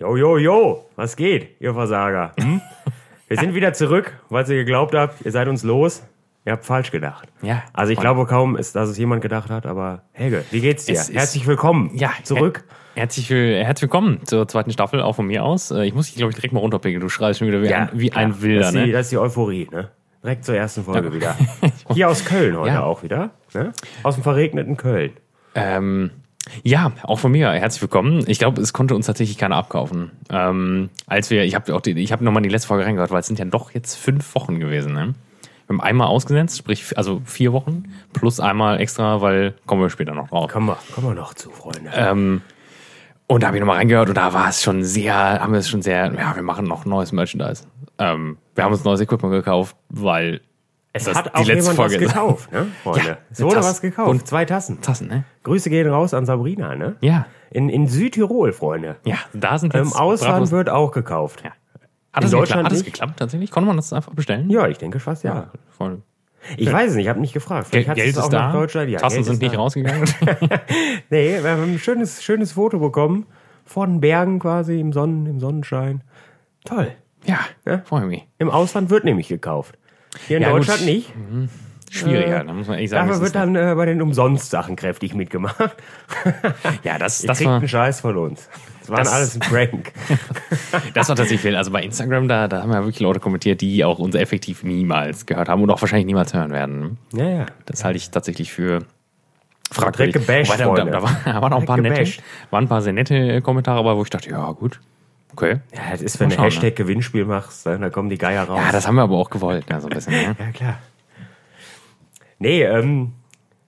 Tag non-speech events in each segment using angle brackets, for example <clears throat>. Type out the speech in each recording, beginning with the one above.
Jo, jo, jo, was geht, ihr Versager? Hm? Wir sind wieder zurück, weil ihr geglaubt habt, ihr seid uns los. Ihr habt falsch gedacht. Ja. Also ich glaube kaum, dass es jemand gedacht hat, aber Helge, wie geht's dir? Es Herzlich willkommen Ja, zurück. Her herzlich, will- herzlich willkommen zur zweiten Staffel, auch von mir aus. Äh, Ich muss dich, glaube ich, direkt mal runterpickeln. Du schreist schon wieder wie, ein, wie ein. Wilder, das ist, die, ne? das ist die Euphorie, ne? Direkt zur ersten Folge wieder. <laughs> Hier aus Köln heute Ja. auch wieder. Ne? Aus dem verregneten Köln. Ähm, ja, auch von mir herzlich willkommen. Ich glaube, es konnte uns tatsächlich keiner abkaufen. Ähm, als wir, ich habe auch die, ich habe nochmal die letzte Folge reingehört, weil es sind ja doch jetzt fünf Wochen gewesen. Ne? Wir haben einmal ausgesetzt, sprich also vier Wochen plus einmal extra, weil kommen wir später noch drauf. Kommen wir, kommen wir noch zu, Freunde. Ähm, und da habe ich nochmal reingehört und da war es schon sehr, haben wir es schon sehr, ja, wir machen noch neues Merchandise. Ähm, wir haben uns neues Equipment gekauft, weil es das- hat auch jemand Folge- <laughs> was gekauft, ne, Freunde? Ja, es wurde was gekauft. Und- Zwei Tassen. Tassen, ne? Grüße gehen raus an Sabrina, ne? Ja. In, in Südtirol, Freunde. Ja, da sind Im jetzt Ausland Bratwurst- wird auch gekauft. Ja. Hat es, In geklappt? Deutschland hat nicht? geklappt tatsächlich? Konnte man das einfach bestellen? Ja, ich denke fast ja. Voll. Ich weiß es nicht, ich habe nicht gefragt. Geld, Vielleicht Geld es auch ist nach da. Deutschland. Ja, Tassen Geld sind nicht da. rausgegangen. <laughs> Nee, wir haben ein schönes, schönes Foto bekommen. Von Bergen quasi im, Sonnen, im Sonnenschein. Toll. ja, Ja. freue mich. Im Ausland wird nämlich gekauft. Hier in Ja, gut. Deutschland nicht. Schwieriger, da muss man ehrlich sagen. Dafür wird dann äh, bei den Umsonst-Sachen kräftig mitgemacht. <laughs> ja, das, Ihr das, kriegt war, einen Scheiß von uns. Das war alles ein Prank. <laughs> das war tatsächlich viel. Also bei Instagram, da, da haben ja wirklich Leute kommentiert, die auch uns effektiv niemals gehört haben und auch wahrscheinlich niemals hören werden. ja, ja. Das halte ich tatsächlich für Direkt gebasht, da, da, da, war- da waren auch ein paar nette, waren ein paar sehr nette Kommentare, aber wo ich dachte, ja gut, okay. Ja, das ist, wenn Mal du schauen, Hashtag-Gewinnspiel machst, ne, dann kommen die Geier raus. Ja, das haben wir aber auch gewollt, ja, so ein bisschen. Ne? <laughs> Ja, klar. Nee, ähm,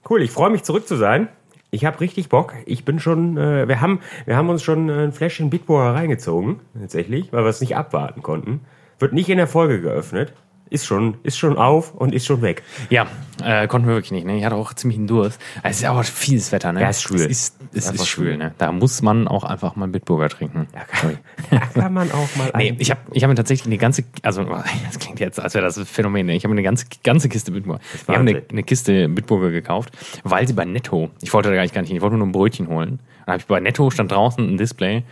cool, ich freue mich zurück zu sein. Ich habe richtig Bock. Ich bin schon, äh, wir haben, wir haben uns schon äh, ein Fläschchen Bitburger reingezogen, tatsächlich, weil wir es nicht abwarten konnten. Wird nicht in der Folge geöffnet. Ist schon, ist schon auf und ist schon weg. Ja, äh, konnten wir wirklich nicht. Ne? Ich hatte auch ziemlich einen Durst. Es ist ja auch fieses Wetter. Ne? Ja, ist schwül. Es ist, es ist schwül. Ne? Da muss man auch einfach mal Bitburger trinken. Da kann, <laughs> da kann man auch mal Nee, ich habe ich hab mir tatsächlich eine ganze, also <laughs> das klingt jetzt, als wäre das ein Phänomen. Ne? Ich habe mir eine ganze, ganze Kiste Bitburger. Wir haben eine, eine Kiste Bitburger gekauft, weil sie bei Netto, ich wollte da gar nicht, gar nicht hin, ich wollte nur ein Brötchen holen. Dann habe ich bei Netto, stand draußen ein Display,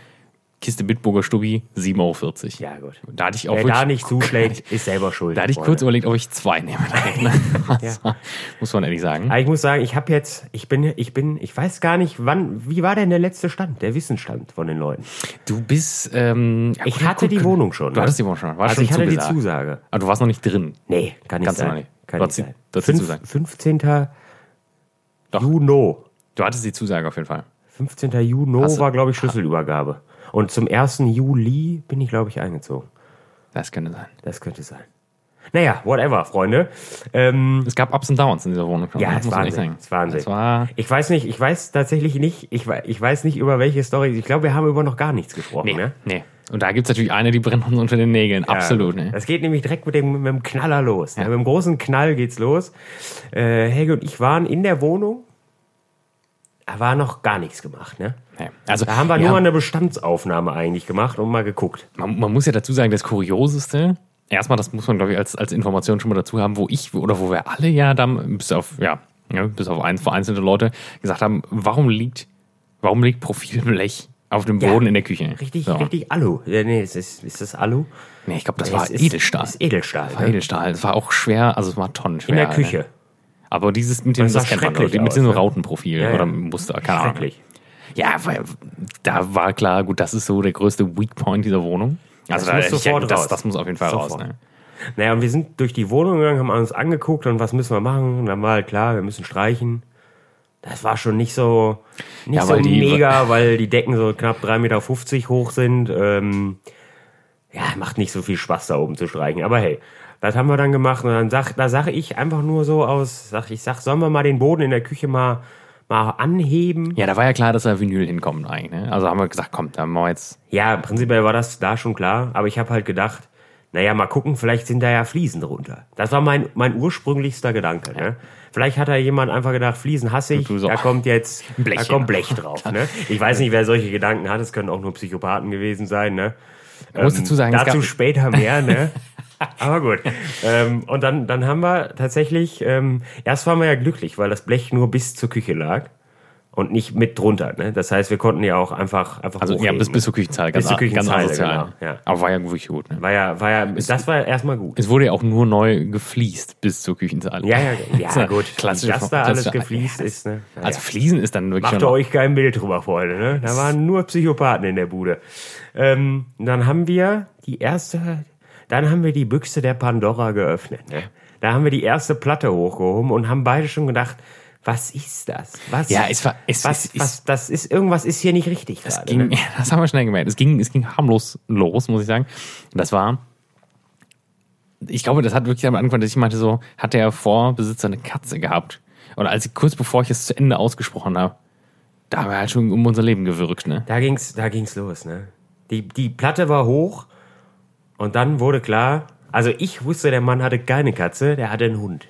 Kiste Bitburger Stubbi, 7,40 Euro. Ja, gut. Da hatte ich auch Wer da nicht zuschlägt, ist selber schuld. da hatte ich Freunde. kurz überlegt, ob ich zwei nehme. <laughs> ne? Das <laughs> war- Muss man ehrlich sagen. Aber ich muss sagen, ich habe jetzt, ich bin, ich bin, ich weiß gar nicht, wann, wie war denn der letzte Stand, der Wissensstand von den Leuten? Du bist, ähm, ja, Ich hatte die. Wohnung schon. Du ne? hattest die Wohnung schon. War also schon ich hatte die zugesagt. Zusage. Aber du warst noch nicht drin. Nee, kann nicht Kannst du sein. noch nicht. Kann nicht die- sein. die Fünf- Zusage. 15. Doch. Juni. Du hattest die Zusage auf jeden Fall. 15. Juni war, glaube ich, Schlüsselübergabe. Und zum 1. Juli bin ich, glaube ich, eingezogen. Das könnte sein. Das könnte sein. Naja, whatever, Freunde. Ähm, Es gab Ups und Downs in dieser Wohnung. ja, das man echt Wahnsinn. Es Wahnsinn. Es war, ich weiß nicht, ich weiß tatsächlich nicht, ich, ich weiß nicht über welche Story. Ich glaube, wir haben über noch gar nichts gesprochen. nee, Ne? nee. Und da gibt es natürlich eine, die brennt uns unter den Nägeln. Absolut. Ja, Ne? Das geht nämlich direkt mit dem, mit dem Knaller los. Ne? Mit dem großen Knall geht's los. Äh, Helge und ich waren in der Wohnung. Da war noch gar nichts gemacht. Ne? Also, Da haben wir ja, nur eine Bestandsaufnahme eigentlich gemacht und mal geguckt. man, man muss ja dazu sagen, das Kurioseste, erstmal, das muss man, glaube ich, als, als Information schon mal dazu haben, wo ich oder wo wir alle ja dann, bis auf, ja, ja bis auf ein, vereinzelte Leute gesagt haben, warum liegt, warum liegt Profilblech auf dem. Boden in der Küche? Richtig, So. richtig Alu. Ja, nee, ist, das- ist das Alu? Nee, ich glaube, das Nee, war ist, Edelstahl. Ist Edelstahl. Das war Ne? Edelstahl. Es war auch schwer, also es war tonnenschwer. In der ne? Aber dieses mit dem, Das das kennt man, mit aus, diesem ne? Rautenprofil Ja, ja. oder Muster, keine Ahnung. Ja, weil, da war klar, gut, das ist so der größte Weak Point dieser Wohnung. Also Das da, muss ich, sofort das, raus. das muss auf jeden Fall Sofort. raus. Ne? Naja, und wir sind durch die Wohnung gegangen, haben uns angeguckt und was müssen wir machen? Und dann war halt klar, wir müssen streichen. Das war schon nicht so, nicht Ja, so mega, weil die Decken so knapp 3,50 Meter hoch sind. Ähm, ja, macht nicht so viel Spaß da oben zu streichen. Aber hey, das haben wir dann gemacht. Und dann sag, da sage ich einfach nur so aus, sag, ich sag, sollen wir mal den Boden in der Küche mal, mal anheben? Ja, da war ja klar, dass da Vinyl hinkommt eigentlich. Ne? Also haben wir gesagt, komm, dann machen wir jetzt. Ja, prinzipiell war das da schon klar, aber ich habe halt gedacht, naja, mal gucken, vielleicht sind da ja Fliesen drunter. Das war mein, mein ursprünglichster Gedanke. Ne? Vielleicht hat da jemand einfach gedacht, Fliesen hasse ich, so, da kommt jetzt <laughs> da kommt Blech drauf. Ne? Ich weiß nicht, wer solche Gedanken hat, es können auch nur Psychopathen gewesen sein. Ne? Muss dazu sagen, es Dazu später mehr, ne? <laughs> <laughs> Aber gut. Ähm, und dann, dann haben wir tatsächlich, ähm, erst waren wir ja glücklich, weil das Blech nur bis zur Küche lag. Und nicht mit drunter. Ne? Das heißt, wir konnten ja auch einfach, einfach Also ja, bis, bis zur Küchenzeile. Bis zur Küchenzeile, asozial. genau, ja. Aber war ja wirklich gut. Ne? war ja, war ja, das war erstmal gut. Es wurde ja auch nur neu gefliest bis zur Küchenzeile. Ja, ja, ja, <laughs> gut. klassisch- Dass da alles gefliest ja, ist, ne? Ja, Also Fliesen ist dann wirklich Macht euch kein Bild drüber, Freunde. Ne? Da waren nur Psychopathen in der Bude. Ähm, dann haben wir die erste, dann haben wir die Büchse der Pandora geöffnet. Ne? Da haben wir die erste Platte hochgehoben und haben beide schon gedacht, was ist das? Was, Ja, es war- es- was, es- was, das ist, irgendwas ist hier nicht richtig Es gerade. ging, Ne? <laughs> das haben wir schnell gemerkt. Es ging, es ging harmlos los, muss ich sagen. Und das war, ich glaube, das hat wirklich am Anfang, dass ich meinte so, hat der Vorbesitzer eine Katze gehabt. Und als ich, kurz bevor ich es zu Ende ausgesprochen habe, da haben wir halt schon um unser Leben gewirkt, ne? Da ging's, da ging's los, ne? Die, die Platte war hoch und dann wurde klar, also ich wusste, der Mann hatte keine Katze, der hatte einen Hund.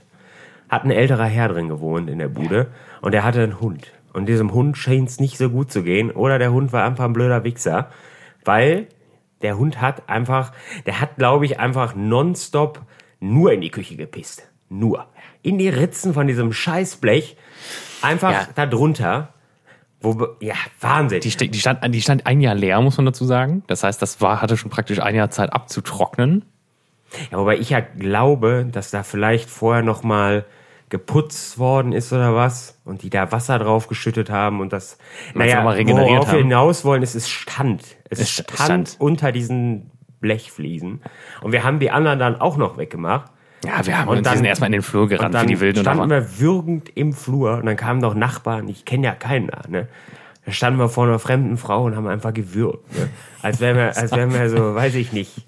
Hat ein älterer Herr drin gewohnt in der Bude und der hatte einen Hund. Und diesem Hund schien es nicht so gut zu gehen oder der Hund war einfach ein blöder Wichser, weil der Hund hat einfach, der hat, glaube ich, einfach nonstop nur in die Küche gepisst. Nur. In die Ritzen von diesem Scheißblech. Einfach Ja. da drunter. Wo, ja, Wahnsinn. Die, die, stand, die stand ein Jahr leer, muss man dazu sagen. Das heißt, das war, hatte schon praktisch ein Jahr Zeit abzutrocknen. Ja, wobei ich ja glaube, dass da vielleicht vorher noch mal geputzt worden ist oder was und die da Wasser drauf geschüttet haben und das mal regeneriert worauf wir haben? hinaus wollen, ist es stand. Es, Es stand, stand. unter diesen Blechfliesen und wir haben die anderen dann auch noch weggemacht. Ja, wir haben Und uns dann- sind erstmal in den Flur Und gerannt dann für die Wilden. und standen war- wir würgend im Flur und dann kamen noch Nachbarn, ich kenne ja keinen da, ne? Da standen wir vor einer fremden Frau und haben einfach gewürgt, ne? Als wären wir, als wären wir so, weiß ich nicht.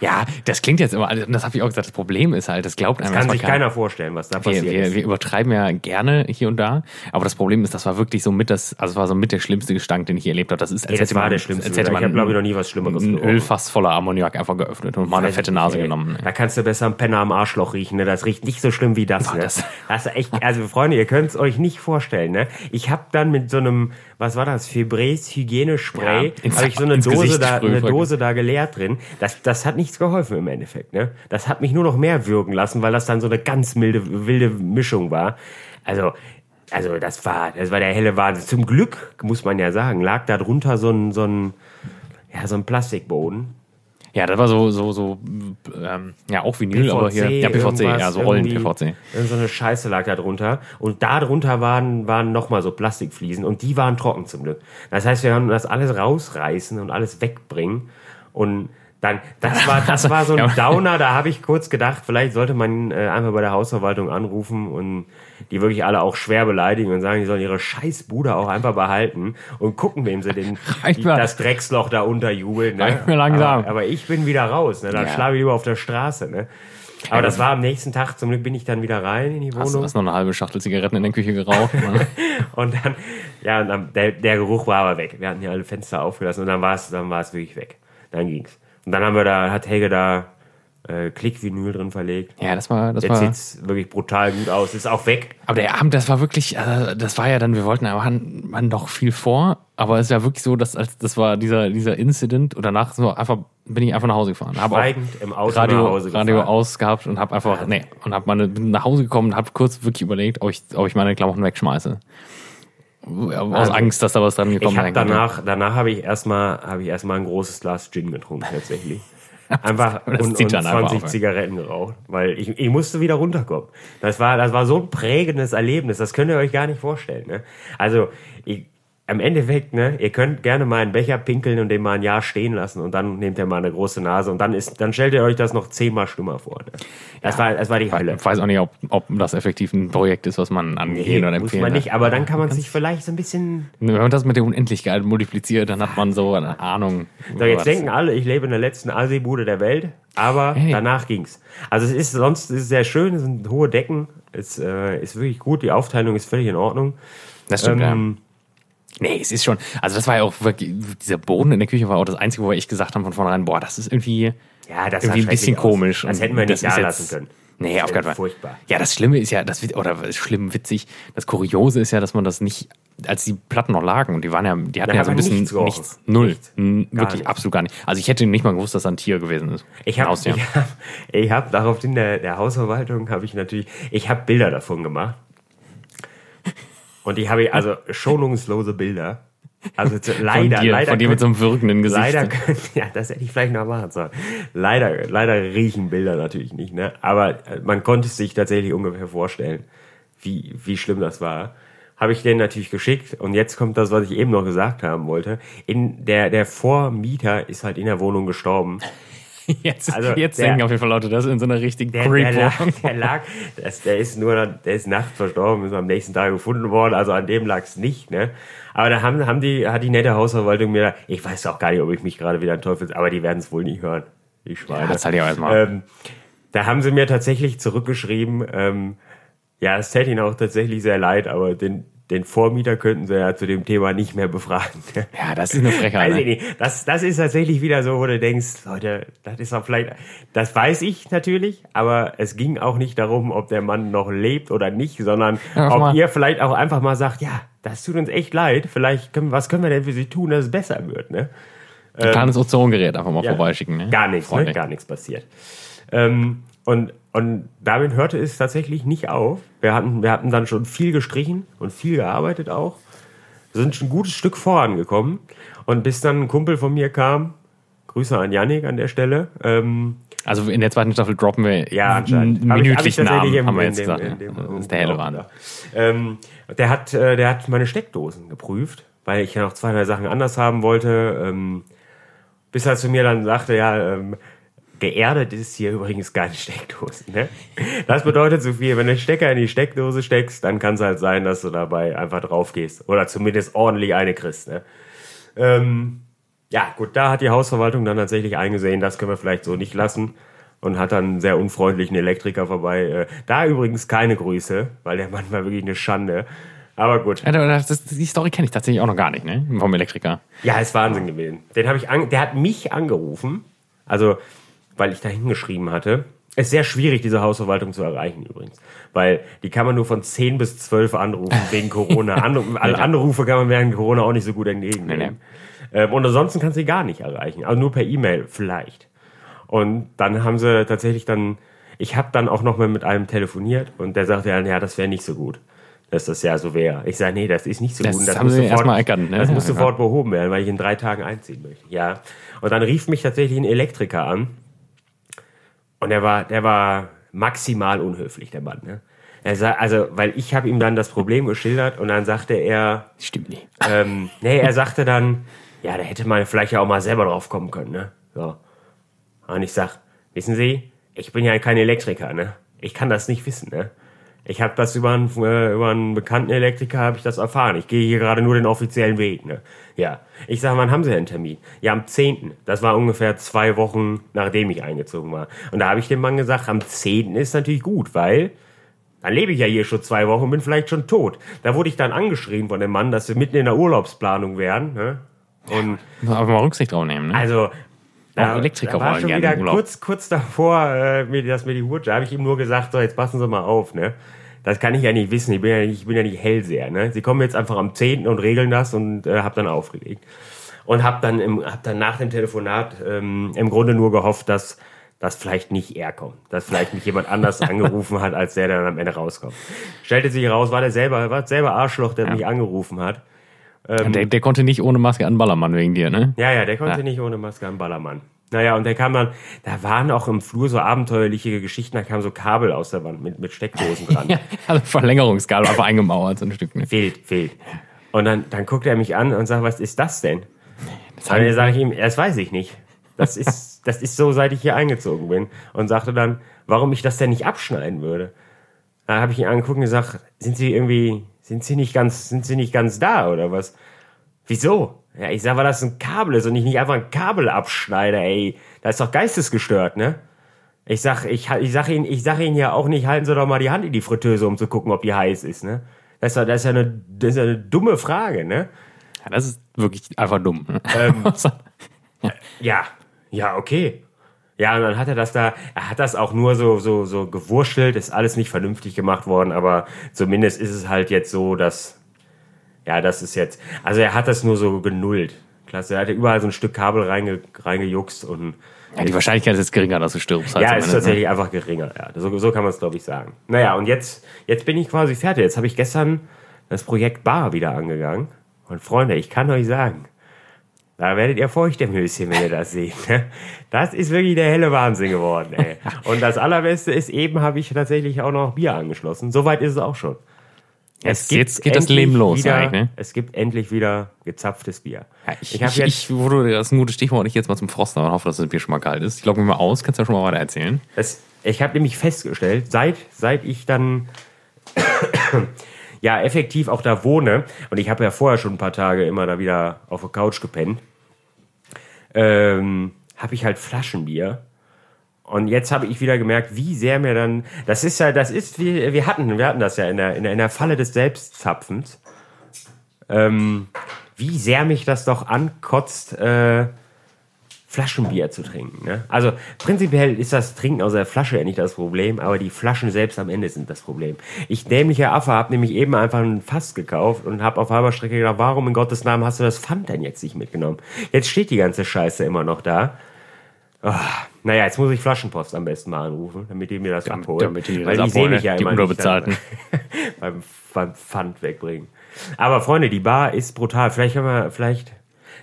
Ja, das klingt jetzt immer, also das habe ich auch gesagt, das Problem ist halt, das glaubt einem Kann erstmal sich keiner. vorstellen, was da Wir, passiert wir, ist. wir übertreiben ja gerne hier und da, aber das Problem ist, das war wirklich so mit das, also es war so mit der schlimmste Gestank, den ich je erlebt habe. Das ist, als Ey, das hätte war man, der schlimmste als hätte man Ich hab, glaub ich, noch nie was Schlimmeres ein. Ölfass voller Ammoniak einfach geöffnet und mal eine fette Nase ey. genommen. Da kannst du besser einen Penner am Arschloch riechen, ne? Das riecht nicht so schlimm wie das, ne? das- Das ist echt, also Freunde, ihr könnt es euch nicht vorstellen, ne? Ich hab dann mit so einem, was war das, Febrés Hygienespray, Ja, habe ich so eine Dose Gesicht da, eine. Dose da geleert drin. Das, das hat nichts geholfen im Endeffekt, ne? Das hat mich nur noch mehr würgen lassen, weil das dann so eine ganz milde, wilde Mischung war. Also, also das war, das war der helle Wahnsinn. Zum Glück, muss man ja sagen, lag da drunter so ein, so ein, ja, so ein Plastikboden. Ja, das war so, so, so, ähm, ja, auch Vinyl, aber hier, ja, PVC, ja, so Rollen-PVC. So eine Scheiße lag da drunter. Und da drunter waren, waren nochmal so Plastikfliesen und die waren trocken zum Glück. Das heißt, wir haben das alles rausreißen und alles wegbringen. Und dann, das war, <laughs> das war so ein. Downer, da habe ich kurz gedacht, vielleicht sollte man äh, einfach bei der Hausverwaltung anrufen und die wirklich alle auch schwer beleidigen und sagen, die sollen ihre Scheißbude auch einfach behalten und gucken, wem sie den, <laughs> die, das Drecksloch da unterjubeln. Ne? Reicht mir langsam. Aber, aber ich bin wieder raus, ne? dann Ja. schlafe ich lieber auf der Straße. Ne? Aber das war am nächsten Tag, zum Glück bin ich dann wieder rein in die Hast, Wohnung. hast noch eine halbe Schachtel Zigaretten in der Küche geraucht? ne? <laughs> Und dann, ja, und dann, der, der Geruch war aber weg. Wir hatten ja alle Fenster aufgelassen und dann war es, dann war es wirklich weg. Dann ging's. Und dann haben wir da, hat Helge da äh, Klickvinyl drin verlegt. ja, das war, das Jetzt war. sieht's wirklich brutal gut aus. Ist auch weg. Aber der Abend, das war wirklich, also das war ja dann, wir wollten, aber hatten man doch viel vor, aber es ist ja wirklich so, dass als das war dieser dieser Incident und danach so einfach bin ich einfach nach Hause gefahren, auch Schweigend im Auto Radio nach Hause Radio ausgehabt und habe einfach nee und habe meine bin nach Hause gekommen und habe kurz wirklich überlegt, ob ich ob ich meine Klamotten wegschmeiße. Aus Also, Angst, dass da was dran gekommen habe sein könnte. danach, danach habe ich erstmal, habe ich erstmal ein großes Glas Gin getrunken tatsächlich. Einfach <laughs> und, und dann einfach 20 auf, ja. Zigaretten geraucht, weil ich, ich musste wieder runterkommen. Das war, das war so ein prägendes Erlebnis, das könnt ihr euch gar nicht vorstellen. Ne? Also ich, am Endeffekt, ne, ihr könnt gerne mal einen Becher pinkeln und den mal ein Jahr stehen lassen und dann nehmt ihr mal eine große Nase und dann ist, dann stellt ihr euch das noch zehnmal schlimmer vor. Ne? Das war, das war die Hölle. Ich weiß auch nicht, ob, ob das effektiv ein Projekt ist, was man angehen oder muss empfehlen man darf. nicht, aber dann kann man sich vielleicht so ein bisschen Wenn man das mit der Unendlichkeit multipliziert, dann hat man so eine Ahnung. So, jetzt denken alle, ich lebe in der letzten Asi-Bude der Welt, aber Hey. danach ging's. Also es ist sonst ist sehr schön, es sind hohe Decken, es äh, ist wirklich gut, die Aufteilung ist völlig in Ordnung. Das stimmt, ja. Nee, es ist schon, also das war ja auch wirklich, dieser Boden in der Küche war auch das Einzige, wo ich gesagt habe von vornherein, boah, das ist irgendwie, Ja, das irgendwie ein bisschen aus. komisch. Das hätten wir nicht das da lassen können. Nee, Das auf keinen Fall. Furchtbar. Ja, das Schlimme ist ja, das, oder ist schlimm witzig, das Kuriose ist ja, dass man das nicht, als die Platten noch lagen und die waren ja, die hatten ja hat so ein bisschen nichts nichts, null, Nichts. Wirklich nichts. absolut gar nicht. Also ich hätte nicht mal gewusst, dass da ein Tier gewesen ist. Ich habe ich hab, ich hab daraufhin der, der Hausverwaltung habe ich natürlich, ich habe Bilder davon gemacht. Und die habe ich, also <laughs> schonungslose Bilder. Also zu, leider, von dir, leider. von dir mit so einem wirkenden Gesicht. Leider, können- <laughs> ja, das hätte ich vielleicht noch machen sollen. Leider, leider riechen Bilder natürlich nicht, ne? Aber äh, man konnte sich tatsächlich ungefähr vorstellen, wie, wie schlimm das war. Habe ich denen natürlich geschickt und jetzt kommt das, was ich eben noch gesagt haben wollte. In der, der Vormieter ist halt in der Wohnung gestorben. <laughs> Jetzt, Also, jetzt der- denken auf jeden Fall Leute, das ist in so einer richtigen Der, der lag, der lag, das, der ist nur, der ist nachts verstorben, ist am nächsten Tag gefunden worden, also an dem lag es nicht, ne? Aber da haben, haben die, hat die nette Hausverwaltung mir, ich weiß auch gar nicht, ob ich mich gerade wieder ein Teufel, aber die werden es wohl nicht hören, die Schweine. Ja, das halt ja erstmal. ähm, da haben sie mir tatsächlich zurückgeschrieben, ähm, ja, es täte ihnen auch tatsächlich sehr leid, aber den, den Vormieter könnten sie ja zu dem Thema nicht mehr befragen. <laughs> ja, das ist eine Frechheit. Ne? Das, das ist tatsächlich wieder so, wo du denkst, Leute, das ist doch vielleicht, das weiß ich natürlich, aber es ging auch nicht darum, ob der Mann noch lebt oder nicht, sondern Ja, ob mal. ihr vielleicht auch einfach mal sagt, ja, das tut uns echt leid, vielleicht können, was können wir denn für sie tun, dass es besser wird, ne? Ein kleines Ozongerät einfach mal Ja. vorbeischicken. Ne? Gar nichts, ne? Gar nichts passiert. Ähm, und, und damit hörte es tatsächlich nicht auf. Wir hatten, wir hatten dann schon viel gestrichen und viel gearbeitet auch. Wir sind schon ein gutes Stück vorangekommen. Und bis dann ein Kumpel von mir kam, Grüße an Yannick an der Stelle, ähm, Also in der zweiten Staffel droppen wir ja, anscheinend. einen Hab Namen, im- haben wir jetzt dem- gesagt. ja. das ist der helle. Ja. Ähm, der, hat, äh, der hat meine Steckdosen geprüft, weil ich ja noch zwei, drei Sachen anders haben wollte. Ähm, bis er zu mir dann sagte, ja, ähm, geerdet ist hier übrigens keine Steckdose. Ne? Das bedeutet so viel, wenn du den Stecker in die Steckdose steckst, dann kann es halt sein, dass du dabei einfach drauf gehst. Oder zumindest ordentlich eine kriegst. Ne? Ähm, ja, gut, da hat die Hausverwaltung dann tatsächlich eingesehen, das können wir vielleicht so nicht lassen. Und hat dann einen sehr unfreundlichen Elektriker vorbei. Äh, da übrigens keine Grüße, weil der Mann war wirklich eine Schande. Aber gut. Das, die Story kenne ich tatsächlich auch noch gar nicht, ne? Vom Elektriker. Ja, ist Wahnsinn gewesen. Den habe ich an, der hat mich angerufen, also weil ich da hingeschrieben hatte. Ist sehr schwierig, diese Hausverwaltung zu erreichen übrigens, weil die kann man nur von 10 bis 12 anrufen <laughs> wegen Corona. Anru alle Anrufe kann man während Corona auch nicht so gut entgegennehmen. Ähm, und ansonsten kannst du sie gar nicht erreichen, also nur per E-Mail vielleicht. Und dann haben sie tatsächlich dann, ich habe dann auch noch mal mit einem telefoniert und der sagte dann, ja, das wäre nicht so gut, dass das ja so wäre. Ich sage, nee, das ist nicht so Das gut. Das haben muss sie sofort- erstmal erkannt, ne? Das muss Ja, sofort behoben werden, weil ich in drei Tagen einziehen möchte. Ja. Und dann rief mich tatsächlich ein Elektriker an und der war, der war maximal unhöflich, der Mann. Ne? Er sah, also, weil ich habe ihm dann das Problem geschildert und dann sagte er, Stimmt nicht. ähm, nee, er sagte dann, ja, da hätte man vielleicht ja auch mal selber drauf kommen können, ne? So. Und ich sag, wissen Sie, ich bin ja kein Elektriker, ne? Ich kann das nicht wissen, ne? Ich habe das über einen, äh, über einen bekannten Elektriker habe ich das erfahren. Ich gehe hier gerade nur den offiziellen Weg, ne? Ja. Ich sage, wann haben Sie einen Termin? Ja, am 10. Das war ungefähr zwei Wochen, nachdem ich eingezogen war. Und da habe ich dem Mann gesagt, am 10. ist natürlich gut, weil dann lebe ich ja hier schon zwei Wochen und bin vielleicht schon tot. Da wurde ich dann angeschrien von dem Mann, dass wir mitten in der Urlaubsplanung wären. Ne? Und einfach mal Rücksicht drauf nehmen, ne? also Auch Elektriker da war schon wieder kurz, kurz davor, äh, mir das mir die Hut. Da habe ich ihm nur gesagt, so jetzt passen Sie mal auf, ne? Das kann ich ja nicht wissen. Ich bin ja nicht, ich bin ja nicht Hellseher, ne? Sie kommen jetzt einfach am 10. und regeln das und äh, hab dann aufgelegt. Und hab dann, im, hab dann nach dem Telefonat ähm, im Grunde nur gehofft, dass dass vielleicht nicht er kommt, dass vielleicht mich jemand anders <laughs> angerufen hat, als der dann am Ende rauskommt. Stellte sich raus, war der selber, war selber Arschloch, der mich angerufen hat. Der, der konnte nicht ohne Maske an Ballermann wegen dir, ne? Ja, ja, der konnte Ja. nicht ohne Maske am Ballermann. Naja, und der kam dann, da waren auch im Flur so abenteuerliche Geschichten, da kamen so Kabel aus der Wand mit, mit Steckdosen dran. <laughs> Ja, also Verlängerungskabel einfach eingemauert, so ein Stück. Ne? Wild, wild. Und dann, dann guckt er mich an und sagt, was ist das denn? Das Und dann sage ich ihm, das weiß ich nicht. Das ist, <laughs> das ist so, seit ich hier eingezogen bin. Und sagte dann, warum ich das denn nicht abschneiden würde. Da habe ich ihn angeguckt und gesagt, sind Sie irgendwie, sind Sie nicht ganz, sind Sie nicht ganz da oder was? Wieso? Ja, ich sag, weil das ein Kabel ist und ich nicht einfach ein Kabel abschneide, ey. Da ist doch geistesgestört, ne? Ich sag, ich, ich sag Ihnen, ich sag Ihnen ja auch nicht, halten Sie doch mal die Hand in die Fritteuse, um zu gucken, ob die heiß ist, ne? Das ist, ja- das ist ja eine, das ist ja eine dumme Frage, ne? Ja, das ist wirklich einfach dumm. ne? Ähm, <laughs> Ja, ja, okay. Ja, und dann hat er das da, er hat das auch nur so, so, so gewurschtelt, ist alles nicht vernünftig gemacht worden, aber zumindest ist es halt jetzt so, dass, ja, das ist jetzt, also er hat das nur so genullt. Klasse, er hatte überall so ein Stück Kabel reinge, reingejuckst und, ja, die Wahrscheinlichkeit ist jetzt geringer, dass du stirbst. halt ja, ist ne? tatsächlich einfach geringer, ja. So, so kann man es, glaube ich, sagen. Naja, und jetzt, jetzt bin ich quasi fertig. Jetzt habe ich gestern das Projekt Bar wieder angegangen. Und Freunde, ich kann euch sagen, da werdet ihr feucht im Höschen, wenn ihr das seht. ne? Das ist wirklich der helle Wahnsinn geworden. Ey. <laughs> Und das Allerbeste ist, eben habe ich tatsächlich auch noch Bier angeschlossen. Soweit ist es auch schon. Jetzt, gibt jetzt geht das Leben los Wieder, ne? Es gibt endlich wieder gezapftes Bier. Ja, ich, ich habe ich, jetzt, ich, das ist ein gutes Stichwort, ich jetzt mal zum Froster und hoffe, dass das Bier schon mal kalt ist. Ich logge mich mal aus, kannst du ja schon mal weiter erzählen. das, ich habe nämlich festgestellt, seit, seit ich dann ja effektiv auch da wohne, und ich habe ja vorher schon ein paar Tage immer da wieder auf der Couch gepennt, ähm, habe ich halt Flaschenbier. Und jetzt habe ich wieder gemerkt, wie sehr mir dann, das ist ja, das ist, wie, wir hatten, wir hatten das ja in der, in der, in der Falle des Selbstzapfens, ähm, wie sehr mich das doch ankotzt, äh, Flaschenbier zu trinken. Ne? Also prinzipiell ist das Trinken aus der Flasche ja nicht das Problem, aber die Flaschen selbst am Ende sind das Problem. Ich dämlicher Affe habe nämlich eben einfach ein Fass gekauft und habe auf halber Strecke gedacht, warum in Gottes Namen hast du das Pfand denn jetzt nicht mitgenommen? Jetzt steht die ganze Scheiße immer noch da. Oh, naja, jetzt muss ich Flaschenpost am besten mal anrufen, damit die mir das abholen. damit die Weil das die sehen mich ja die immer nicht beim, <laughs> beim Pfand wegbringen. Aber Freunde, die Bar ist brutal. Vielleicht haben wir, vielleicht,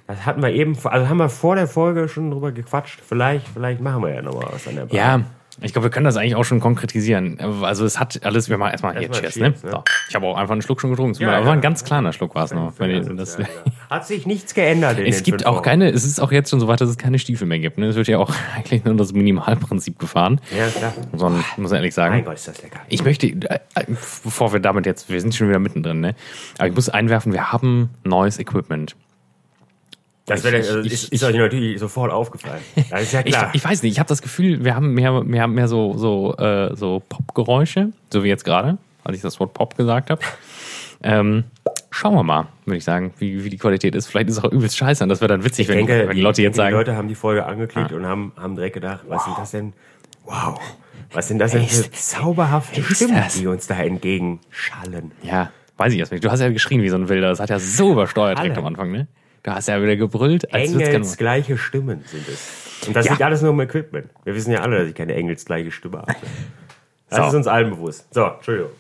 das hatten wir eben, also haben wir vor der Folge schon drüber gequatscht. Vielleicht, vielleicht machen wir ja noch mal was an der Bar. Ja, ich glaube, wir können das eigentlich auch schon konkretisieren. Also es hat alles, wir machen erstmal hier Erstmal Cheers, Cheers, ne? ne? So. Ich habe auch einfach einen Schluck schon getrunken. Ja, aber ja. ein ganz kleiner Schluck war es noch. Das, <laughs> Ja. Hat sich nichts geändert in es gibt auch Wochen. keine, es ist auch jetzt schon so weit, dass es keine Stiefel mehr gibt. Ne? Es wird ja auch <laughs> eigentlich nur das Minimalprinzip gefahren. Ja, klar. So, muss man ehrlich sagen. Mein Gott, ist das lecker. Ich möchte, äh, äh, bevor wir damit jetzt, wir sind schon wieder mittendrin, ne? Aber ich muss einwerfen, wir haben neues Equipment. Das wäre, ich- also ich- ist, ist euch natürlich sofort aufgefallen. <laughs> Das ist ja Ich, klar. ich weiß nicht, ich habe das Gefühl, wir haben mehr, haben mehr so, so, äh, so Pop-Geräusche, so wie jetzt gerade, als ich das Wort Pop gesagt habe. Ähm, schauen wir mal, würde ich sagen, wie, wie die Qualität ist. Vielleicht ist es auch übelst scheiße und das wäre dann witzig, ich wenn, denke, wenn die Leute jetzt die sagen, Leute haben die Folge angeklickt und haben, haben direkt gedacht, was sind das denn? Wow. Was sind das denn für zauberhafte Stimmen, die uns da entgegenschallen? ja, weiß ich erst nicht. Du hast ja geschrien wie so ein Wilder, das hat ja so übersteuert direkt Alle. am Anfang, ne? Du hast ja wieder gebrüllt, als würd's Engels kein- gleiche Stimmen sind es. Und das Ja. liegt alles nur im Equipment. Wir wissen ja alle, dass ich keine Engels gleiche Stimme habe. Das So. ist uns allen bewusst. So, Entschuldigung.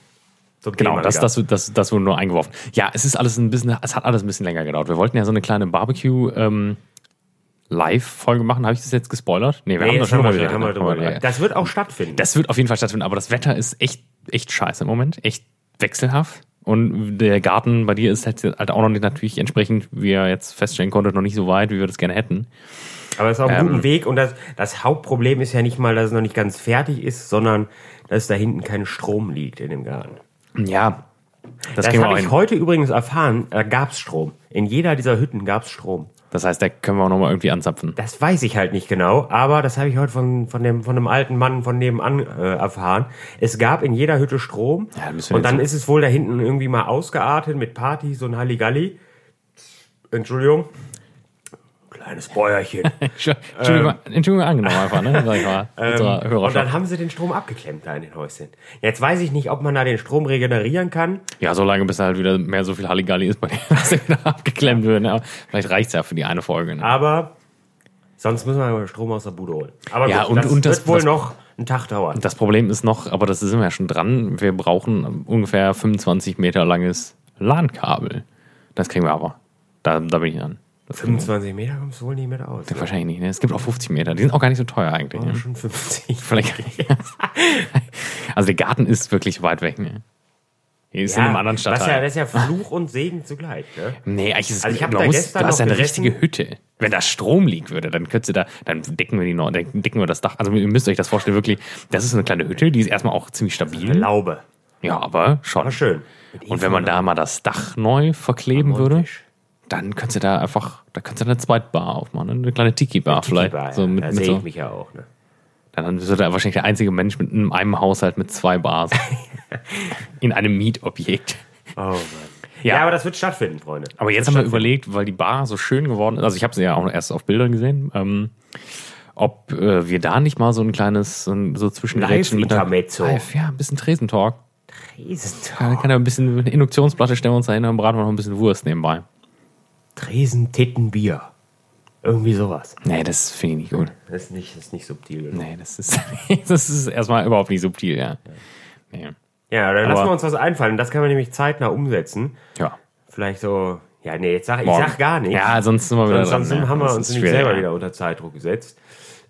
Zum Genau, Thema das, das, das, das wurde nur eingeworfen. Ja, es ist alles ein bisschen, es hat alles ein bisschen länger gedauert. Wir wollten ja so eine kleine Barbecue ähm, Live-Folge machen. Habe ich das jetzt gespoilert? Nee, wir Nee, haben das schon mal wieder. haben drüber Ja. Das wird auch stattfinden. Das wird auf jeden Fall stattfinden, aber das Wetter ist echt, echt scheiße im Moment. Echt wechselhaft. Und der Garten bei dir ist halt, auch noch nicht natürlich entsprechend, wie ihr jetzt feststellen konntet, noch nicht so weit, wie wir das gerne hätten. Aber es ist auf einem Ähm, guten Weg und das, das Hauptproblem ist ja nicht mal, dass es noch nicht ganz fertig ist, sondern dass da hinten kein Strom liegt in dem Garten. Ja, das, Das habe ich heute übrigens erfahren, da gab es Strom. In jeder dieser Hütten gab es Strom. Das heißt, da können wir auch nochmal irgendwie anzapfen. Das weiß ich halt nicht genau, aber das habe ich heute von, von, dem, von einem alten Mann von nebenan äh, erfahren. Es gab in jeder Hütte Strom Ja, und dann ist es wohl da hinten irgendwie mal ausgeartet mit Party, so ein Halligalli. Entschuldigung. Kleines Bäuerchen. <laughs> Entschuldigung, Entschuldigung angenommen einfach, ne? Sag ich mal. <laughs> unserer und dann haben sie den Strom abgeklemmt da in den Häuschen. Jetzt weiß ich nicht, ob man da den Strom regenerieren kann. Ja, so lange, bis da halt wieder mehr so viel Halligalli ist, bei dem <laughs> dass er wieder abgeklemmt wird. Ne? Vielleicht reicht's ja für die eine Folge. Ne? Aber sonst müssen wir Strom aus der Bude holen. Aber Ja, gut, und- das und das- wird wohl das- noch einen Tag dauern. Das Problem ist noch, aber das sind wir ja schon dran, wir brauchen ungefähr 25 Meter langes LAN-Kabel. Das kriegen wir aber. Da, da bin ich dran. Das kriegen 25 Meter kommst du wohl nicht mit aus. wir wahrscheinlich nicht. Ne? Es gibt auch 50 Meter. Die sind auch gar nicht so teuer eigentlich. Oh, Ne? schon 50. <laughs> Vielleicht. <laughs> also der Garten ist wirklich weit weg. Ne? Hier ist in einem anderen das, ist ja, Stadtteil. das ist ja Fluch und Segen zugleich. Ne? Nee, eigentlich ist es, Also ich da musst- gestern du hast ja eine gesessen. richtige Hütte. Wenn da Strom liegen würde, dann könntest du da, dann decken wir die noch, dann decken wir das Dach. Also ihr müsst euch das vorstellen, wirklich, das ist eine kleine Hütte, die ist erstmal auch ziemlich stabil. Laube. Ja, aber schon. War schön. Und wenn man da mal das Dach neu verkleben würde, Mondfisch. Dann könntest du da einfach, da könntest du eine Zweitbar aufmachen, eine kleine Tiki-Bar vielleicht. Tiki-Bar, so ja. mit, da sehe so, ich mich ja auch. Ne? dann wird er wahrscheinlich der einzige Mensch mit einem, einem Haushalt mit zwei Bars <laughs> in einem Mietobjekt. Oh Mann. Ja. Ja. aber das wird stattfinden, Freunde. Aber jetzt Das haben wir überlegt, weil die Bar so schön geworden ist, also ich habe sie ja auch erst auf Bildern gesehen, ähm, ob äh, wir da nicht mal so ein kleines, so, ein- so Zwischengerätchen mit einer-. Live, ja, ein bisschen Tresentalk. Tresentalk. Kann, kann ja ein bisschen eine Induktionsplatte stellen wir uns da hin, dann braten wir noch ein bisschen Wurst nebenbei. Tresentittenbier. Irgendwie sowas. Nee, das finde ich nicht gut. Das ist nicht, das ist nicht subtil. genug. Nee, das ist, <laughs> das ist erstmal überhaupt nicht subtil, ja. Nee. Ja, dann Aber- lassen wir uns was einfallen. Das können wir nämlich zeitnah umsetzen. Ja. Vielleicht so, ja, nee, jetzt sag, ich Morgen. sag gar nichts. Ja, sonst sind wir wieder Sonst, sonst dran, haben wir Das uns nämlich selber ja. wieder unter Zeitdruck gesetzt.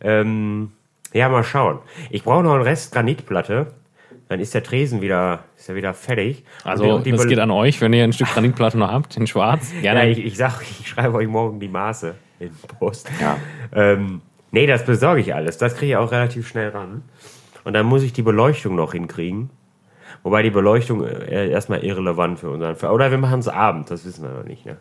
Ähm, ja, mal schauen. Ich brauche noch einen Rest Granitplatte. Dann ist der Tresen wieder, ist er wieder fertig. Also, Und die- und die das geht an euch, wenn ihr ein Stück Granitplatte noch <laughs> habt, in schwarz. Ja, Gerne. ich, ich sag, <laughs> ich schreibe euch morgen die Maße in Post. Ja. Ähm, nee, das besorge ich alles. Das kriege ich auch relativ schnell ran. Und dann muss ich die Beleuchtung noch hinkriegen. Wobei die Beleuchtung äh, erstmal irrelevant für unseren Fall. Oder wir machen es abends, das wissen wir noch nicht. Ne?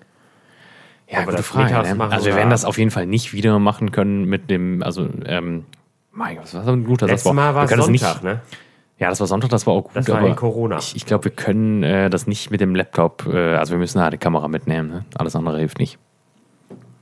Ja, Aber gute Frage. Ne? Also wir werden das auf jeden Fall nicht wieder machen können mit dem, also, ähm, mein Gott, was war ein guter Letztes Satz? Mal war es Sonntag, nicht, ne? Ja, das war Sonntag, das war auch gut. Das war in Corona. Ich, ich glaube, wir können äh, das nicht mit dem Laptop, äh, also wir müssen da die Kamera mitnehmen. Ne? Alles andere hilft nicht.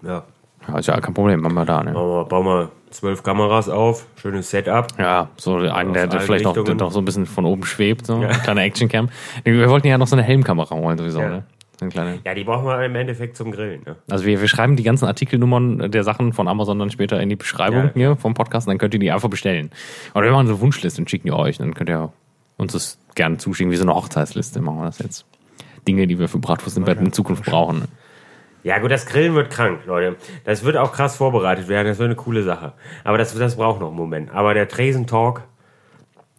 Ja. Ja, ist ja kein Problem, machen wir da. Ne? Bauen wir, bauen wir zwölf Kameras auf, schönes Setup. Ja, so einen, der, der vielleicht noch, der noch so ein bisschen von oben schwebt, so eine kleine Actioncam. Wir wollten ja noch so eine Helmkamera holen sowieso, Ja. ne? Eine kleine. Ja, die brauchen wir im Endeffekt zum Grillen. Ne? Also wir, wir schreiben die ganzen Artikelnummern der Sachen von Amazon dann später in die Beschreibung Ja. hier vom Podcast und dann könnt ihr die einfach bestellen. Oder wir machen so eine Wunschliste und schicken die euch. Dann könnt ihr uns das gerne zuschicken, wie so eine Hochzeitsliste machen wir das jetzt. Dinge, die wir für Bratwurst im Bett in Zukunft brauchen. Ja, gut, das Grillen wird krank, Leute. Das wird auch krass vorbereitet werden. Das wird eine coole Sache. Aber das, das braucht noch einen Moment. Aber der Tresentalk,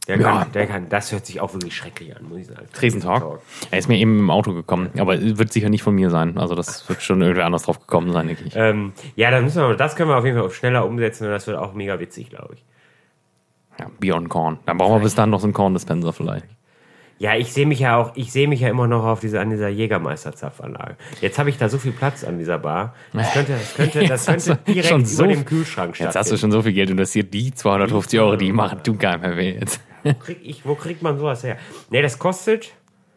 der, Ja. kann, der kann, das hört sich auch wirklich schrecklich an, muss ich sagen. Tresentalk. Er ist mir eben im Auto gekommen, aber wird sicher nicht von mir sein. Also das wird schon irgendwer anders drauf gekommen sein, denke ich. Ähm, ja, dann müssen wir, das können wir auf jeden Fall schneller umsetzen und das wird auch mega witzig, glaube ich. Ja, Beyond Corn. Dann brauchen wir bis dann noch so einen Corn-Dispenser vielleicht. Ja, ich sehe mich ja auch, ich sehe mich ja immer noch auf diese, an dieser Jägermeister-Zapfanlage. Jetzt habe ich da so viel Platz an dieser Bar. Das könnte, das könnte, das <laughs> könnte direkt schon über so- dem Kühlschrank Jetzt hast du schon so viel Geld investiert, die 250 Euro, die machen du gar nicht mehr weh jetzt. Wo, krieg ich, wo kriegt man sowas her? Nee, das kostet,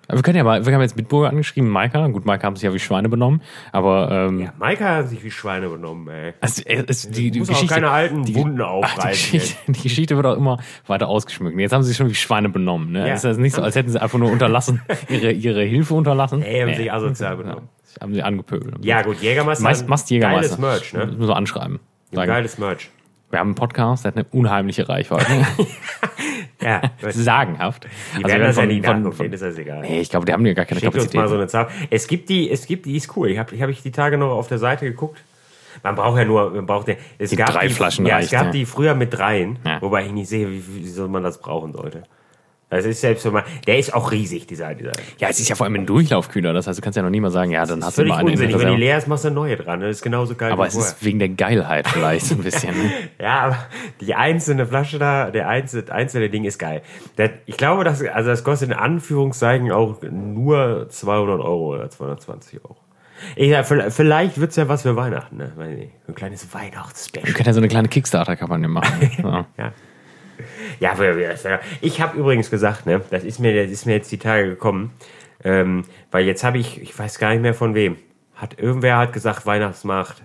Aber wir können ja mal, wir haben jetzt Bitburger angeschrieben, Maika. Gut, Maika haben sich ja wie Schweine benommen, aber ähm, ja, Maika hat sich wie Schweine benommen, ey. also, äh, es, die, die Muss auch Geschichte, keine alten die, Wunden Ach, die, aufreißen. Geschichte, <laughs> die Geschichte wird auch immer weiter ausgeschmückt. Jetzt haben sie sich schon wie Schweine benommen. Ne? Ja. Es ist also nicht so, als hätten sie einfach nur unterlassen, <laughs> ihre, ihre Hilfe unterlassen. Ey, haben Nee. sich asozial benommen. Ja, haben sie angepöbelt. Ja, gut, Jägermeister. Meist, Mast Jägermeister. Geiles Merch, ne? Müssen wir so anschreiben. Geiles Merch. wir haben einen Podcast, der hat eine unheimliche Reichweite. <laughs> Ja, <laughs> Sagenhaft. die Also werden das ja nicht von- nachgucken, von- ist das egal. Nee, ich glaube, die haben ja gar keine Schickt uns Kapazität. mal so eine Zahl. Es gibt die, es gibt die, ist cool. Ich habe ich hab ich die Tage noch auf der Seite geguckt. Man braucht ja nur, man braucht ja, es Die gab drei die, Flaschen Ja, reicht, es gab ja. die früher mit dreien, Ja. wobei ich nicht sehe, wie, wie soll man das brauchen sollte. Das ist selbst wenn man, der ist auch riesig, dieser, dieser. Ja, es ist ja vor allem ein Durchlaufkühler. Das heißt, du kannst ja noch nie mal sagen, ja, dann hast du mal eine in der unsinnig. Wenn die leer ist, machst du eine neue dran. Das ist genauso geil Aber es vorher. ist wegen der Geilheit vielleicht so ein bisschen. ne? <laughs> Ja, aber die einzelne Flasche da, der einzelne, einzelne Ding ist geil. Der, ich glaube, das, also das kostet in Anführungszeichen auch nur 200 Euro oder 220 Euro. Ich, ja, vielleicht wird's ja was für Weihnachten, ne? Ein kleines Wir Weihnachtsspecial. können ja so eine kleine Kickstarter-Kampagne machen. <laughs> Ja. Ja. Ja, ich habe übrigens gesagt, ne, das ist mir, das ist mir jetzt die Tage gekommen, ähm, weil jetzt habe ich, ich weiß gar nicht mehr von wem, hat irgendwer hat gesagt Weihnachtsmarkt,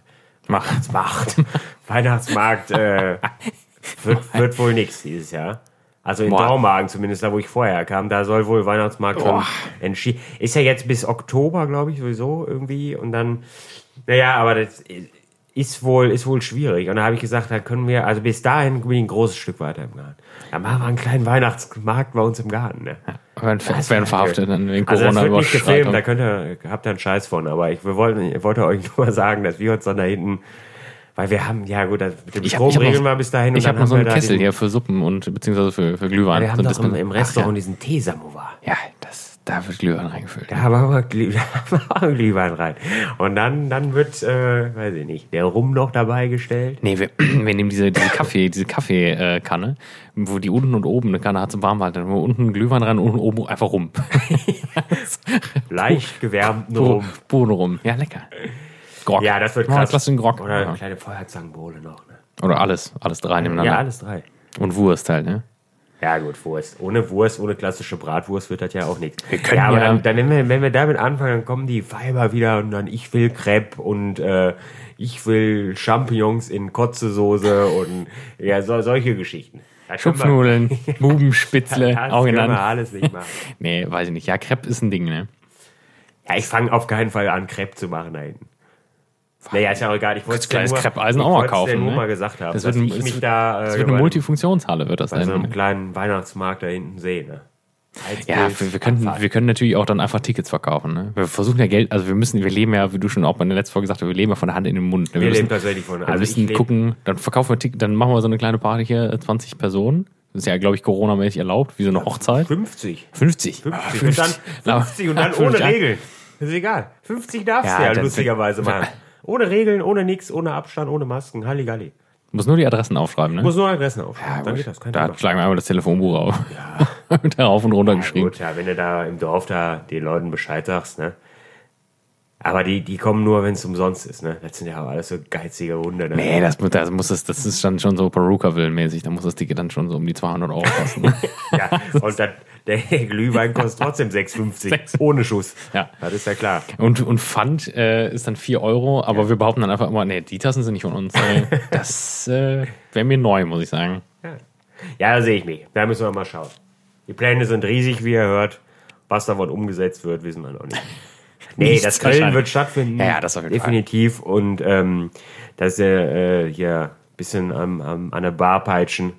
Weihnachtsmarkt, <laughs> Weihnachtsmarkt äh, wird, wird wohl nichts dieses Jahr. Also in. Dormagen zumindest, da wo ich vorher kam, da soll wohl Weihnachtsmarkt schon entschieden. Ist ja jetzt bis Oktober, glaube ich, sowieso irgendwie. Und dann, naja, aber das ist wohl, ist wohl schwierig. Und da habe ich gesagt, da können wir, also bis dahin bin ich ein großes Stück weiter im Garten. Dann machen wir einen kleinen Weihnachtsmarkt bei uns im Garten. Ne? Werden, werden verhaftet dann wegen Also das wird nicht gefilmt, da könnt ihr, habt ihr einen Scheiß von. Aber ich wir wollten, ich wollte euch <laughs> nur mal sagen, dass wir uns dann da hinten, weil wir haben, ja gut, das mit dem Ich Strom ich hab noch- regeln wir bis dahin. ich habe noch so einen da Kessel den- hier für Suppen und beziehungsweise für, für Glühwein. Wir haben So doch im, im Ach Restaurant diesen Teesamovar. Ja, ja das, da wird Glühwein reingefüllt. Da haben wir, Glüh, <laughs> da haben wir Glühwein rein. Und dann, dann wird, äh, weiß ich nicht, der Rum noch dabei gestellt. Nee, wir, <clears throat> wir nehmen diese, diese Kaffee, diese Kaffeekanne, wo die unten und oben eine Kanne hat zum Warmhalten. Dann haben wir unten Glühwein rein und oben einfach rum. <laughs> Leicht gewärmten Rum. Puren rum. Ja, lecker. Grog. Ja, das wird krass. Klasse Grog. Oder eine ja. kleine Feuerzangenbowle noch. Ne? Oder alles. Alles drei nebeneinander. Ja, alles drei. Und Wurst halt, ne? Ja, gut, Wurst. Ohne Wurst, ohne klassische Bratwurst wird das ja auch nichts. Ja, aber ja- dann, dann wenn, wir, wenn wir damit anfangen, dann kommen die Weiber wieder und dann ich will Crepe und äh, ich will Champignons in Kotzesoße und ja, so, solche Geschichten. Das können wir- Schupfnudeln, <laughs> Bubenspitzle, Das auch wir genannt. alles nicht machen. Nee, weiß ich nicht. Ja, Crepe ist ein Ding, ne? Ja, ich fange auf keinen Fall an, Crepe zu machen da hinten. Naja, ist ja auch egal. Ich wollte es kleines nur, Crepe-Eisen ich auch mal kaufen, nur ne? mal gesagt haben, Das dass wird ein- ich es mich wird- da äh, Das wird eine bei- Multifunktionshalle, wird das bei so einem sein. kleinen Weihnachtsmarkt da hinten sehe. Ne? Ja, wir, wir, können, wir können natürlich auch dann einfach Tickets verkaufen. Ne? Wir versuchen ja Geld, also wir müssen, wir leben ja, wie du schon auch in der letzten Folge gesagt hast, wir leben ja von der Hand in den Mund. Ne? wir müssen, leben tatsächlich von. wir Also ich müssen lebe- gucken, dann verkaufen wir Tickets, dann machen wir so eine kleine Party hier, äh, 20 Personen. Das ist ja, glaube ich, Corona-mäßig erlaubt, wie so eine Hochzeit. 50. 50. 50 und dann 50 <laughs> und dann ohne Regeln. Das ist egal. 50 darfst Ja, du ja dann- lustigerweise machen. <laughs> Ohne Regeln, ohne nix, ohne Abstand, ohne Masken. Halligalli. Muss nur die Adressen aufschreiben, ne? Muss nur Adressen aufschreiben. Ja, dann geht das. Kein da Thema. schlagen wir einmal das Telefonbuch auf. Ja. <laughs> Und da rauf und runter Ja, geschrieben. gut, ja, wenn du da im Dorf da den Leuten Bescheid sagst, ne? Aber die, die kommen nur, wenn es umsonst ist, ne? Das sind ja auch alles so geizige Hunde, ne? Nee, das, das muss es, das ist dann schon so Peruka-Willen-mäßig. Da muss das Ticket dann schon so um die 200 Euro kosten. <laughs> Ja, und dann, der <laughs> Glühwein kostet trotzdem 6,50 ohne Schuss. Ja. Das ist ja klar. Und, und Pfand äh, ist dann 4 Euro, aber wir behaupten dann einfach immer, nee, die Tassen sind nicht von uns. Äh, <laughs> das äh, wäre mir neu, muss ich sagen. Ja, da sehe ich mich. Da müssen wir mal schauen. Die Pläne sind riesig, wie ihr hört. Was davon umgesetzt wird, wissen wir noch nicht. <laughs> Nee, Nichts das wahrscheinlich. wird stattfinden. Ja, ja, das auf jeden Fall. Definitiv. Und ähm, dass er äh, hier ein bisschen am, am, an der Bar peitschen.